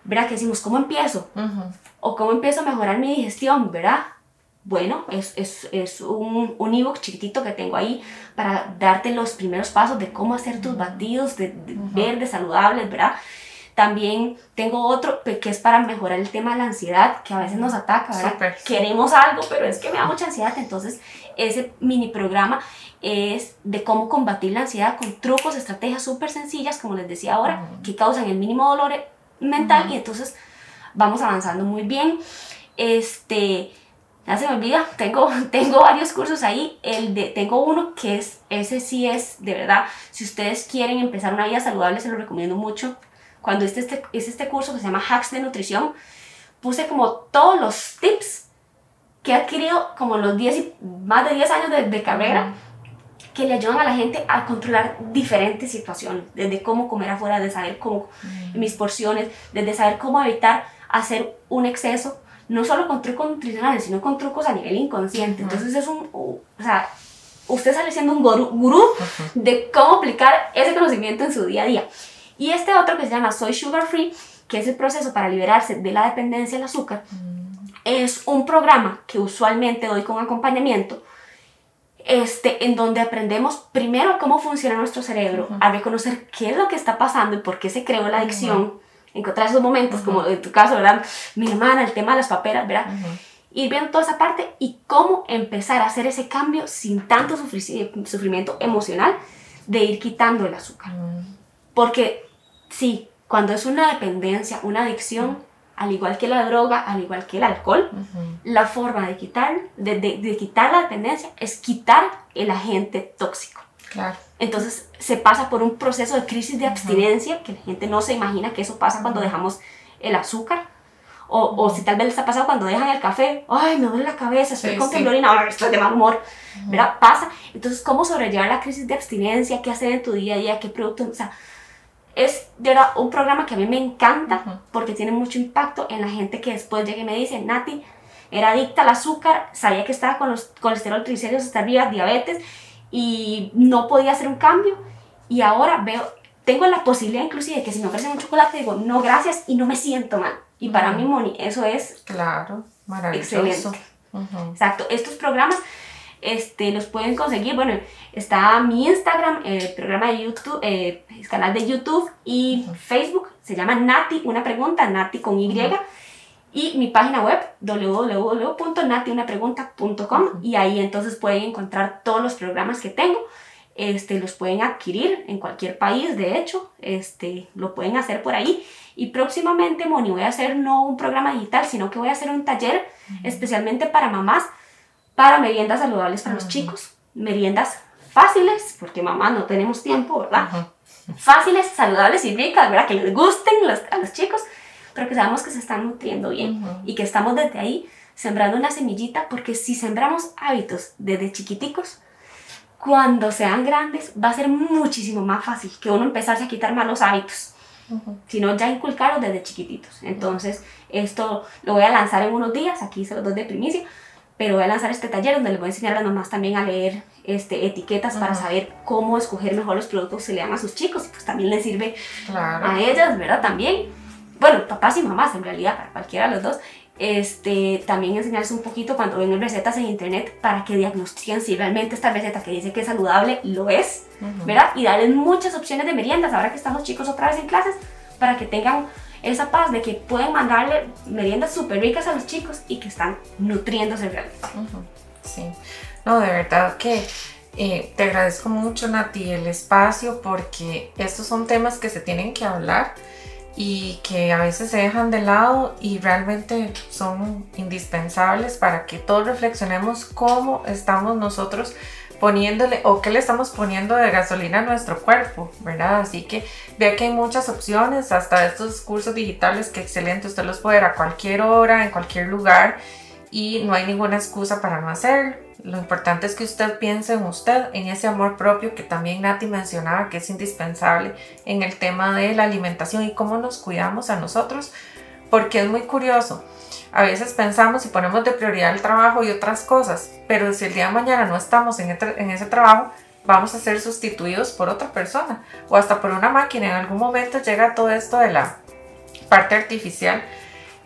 ¿verdad? Que decimos, ¿cómo empiezo? O cómo empiezo a mejorar mi digestión, ¿verdad? Bueno, es, es, es un, un ebook chiquitito que tengo ahí para darte los primeros pasos de cómo hacer tus batidos de, verdes, saludables, ¿verdad? También tengo otro que es para mejorar el tema de la ansiedad, que a veces nos ataca, ¿verdad? Queremos algo, pero es que me da mucha ansiedad. Entonces, ese mini programa es de cómo combatir la ansiedad con trucos, estrategias súper sencillas, como les decía ahora, que causan el mínimo dolor mental y entonces vamos avanzando muy bien. Este, ya se me olvida, tengo, tengo varios cursos ahí, el de, tengo uno que es, ese sí es, de verdad, si ustedes quieren empezar una vida saludable, se lo recomiendo mucho, cuando este, este, es este curso que se llama Hacks de Nutrición, puse como todos los tips que he adquirido como los 10 más de 10 años de, carrera que le ayudan a la gente a controlar diferentes situaciones, desde cómo comer afuera, de saber cómo mis porciones, desde saber cómo evitar hacer un exceso, no solo con trucos nutricionales, sino con trucos a nivel inconsciente. Entonces es un, o sea, usted sale siendo un gurú, de cómo aplicar ese conocimiento en su día a día. Y este otro que se llama Soy Sugar Free, que es el proceso para liberarse de la dependencia al azúcar, es un programa que usualmente doy con acompañamiento, este, en donde aprendemos primero cómo funciona nuestro cerebro, a reconocer qué es lo que está pasando y por qué se creó la adicción, encontrar esos momentos, como en tu caso, ¿verdad? Mi hermana, el tema de las paperas, ¿verdad? Ir viendo toda esa parte y cómo empezar a hacer ese cambio sin tanto sufrimiento emocional de ir quitando el azúcar. Porque sí, cuando es una dependencia, una adicción, al igual que la droga, al igual que el alcohol, la forma de quitar, de, de, quitar la dependencia es quitar el agente tóxico. Claro. Entonces se pasa por un proceso de crisis de abstinencia, que la gente no se imagina que eso pasa cuando dejamos el azúcar. O, o, si tal vez les ha pasado cuando dejan el café, ay, me duele la cabeza, estoy con temblor y no, estoy de mal humor, ¿verdad? Pasa. Entonces, ¿cómo sobrellevar la crisis de abstinencia? ¿Qué hacer en tu día a día? ¿Qué productos? O sea, es de verdad un programa que a mí me encanta porque tiene mucho impacto en la gente que después llega y me dice, Nati, era adicta al azúcar, sabía que estaba con los colesterol triglicéridos hasta arriba, diabetes y no podía hacer un cambio y ahora veo, tengo la posibilidad inclusive de que si me ofrecen un chocolate digo, no gracias y no me siento mal. Y para mí, Moni, eso es claro, maravilloso. Excelente. Exacto, estos programas este, los pueden conseguir. Bueno, está mi Instagram, el programa de YouTube, eh, el canal de YouTube y Facebook. Se llama Nati, una pregunta, Nati con Y. Y mi página web, www.natiunapregunta.com. Y ahí entonces pueden encontrar todos los programas que tengo. Este, los pueden adquirir en cualquier país, de hecho, este, lo pueden hacer por ahí. Y próximamente, Moni, voy a hacer no un programa digital, sino que voy a hacer un taller especialmente para mamás para meriendas saludables para los chicos, meriendas fáciles, porque mamá no tenemos tiempo, ¿verdad? Fáciles, saludables y ricas, ¿verdad? Que les gusten a los chicos, pero que sabemos que se están nutriendo bien y que estamos desde ahí sembrando una semillita, porque si sembramos hábitos desde chiquiticos, cuando sean grandes va a ser muchísimo más fácil que uno empezarse a quitar malos hábitos, sino ya inculcarlos desde chiquititos. Entonces, esto lo voy a lanzar en unos días, aquí se los doy de primicia, pero voy a lanzar este taller donde les voy a enseñar a las mamás también a leer este, etiquetas para saber cómo escoger mejor los productos que le dan a sus chicos y pues también les sirve a ellas, ¿verdad? También, bueno, papás y mamás en realidad, para cualquiera de los dos, este, también enseñarles un poquito cuando ven recetas en internet para que diagnostiquen si realmente esta receta que dice que es saludable lo es, ¿verdad? Y darles muchas opciones de meriendas. Ahora que están los chicos otra vez en clases para que tengan esa paz de que pueden mandarle meriendas súper ricas a los chicos y que están nutriéndose realmente. Sí, no, de verdad que eh, te agradezco mucho Nati el espacio porque estos son temas que se tienen que hablar y que a veces se dejan de lado y realmente son indispensables para que todos reflexionemos cómo estamos nosotros poniéndole o qué le estamos poniendo de gasolina a nuestro cuerpo, ¿verdad? Así que vea que hay muchas opciones, hasta estos cursos digitales que excelente, usted los puede a cualquier hora, en cualquier lugar y no hay ninguna excusa para no hacerlo. Lo importante es que usted piense en usted, en ese amor propio que también Nati mencionaba que es indispensable en el tema de la alimentación y cómo nos cuidamos a nosotros, porque es muy curioso. A veces pensamos y ponemos de prioridad el trabajo y otras cosas, pero si el día de mañana no estamos en, ese trabajo, vamos a ser sustituidos por otra persona o hasta por una máquina. En algún momento llega todo esto de la parte artificial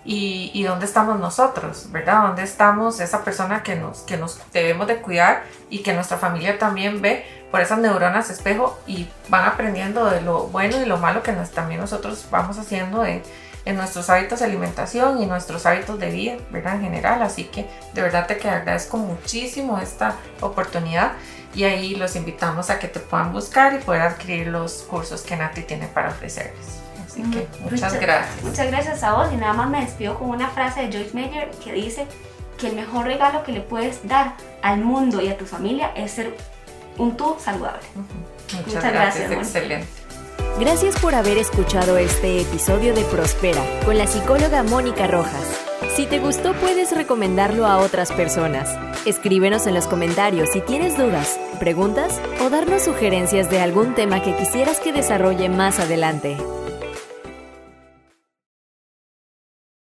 y, dónde estamos nosotros, ¿verdad? ¿Dónde estamos esa persona que nos, que nos debemos de cuidar y que nuestra familia también ve por esas neuronas espejo y van aprendiendo de lo bueno y lo malo que también nosotros vamos haciendo en, en nuestros hábitos de alimentación y nuestros hábitos de vida, ¿verdad? En general, así que de verdad te agradezco muchísimo esta oportunidad y ahí los invitamos a que te puedan buscar y poder adquirir los cursos que Nati tiene para ofrecerles muchas, gracias. Muchas gracias a vos y nada más me despido con una frase de Joyce Meyer que dice que el mejor regalo que le puedes dar al mundo y a tu familia es ser un tú saludable. Muchas, gracias, excelente. Gracias por haber escuchado este episodio de Prospera con la psicóloga Mónica Rojas. Si te gustó puedes recomendarlo a otras personas. Escríbenos en los comentarios si tienes dudas, preguntas o darnos sugerencias de algún tema que quisieras que desarrolle más adelante.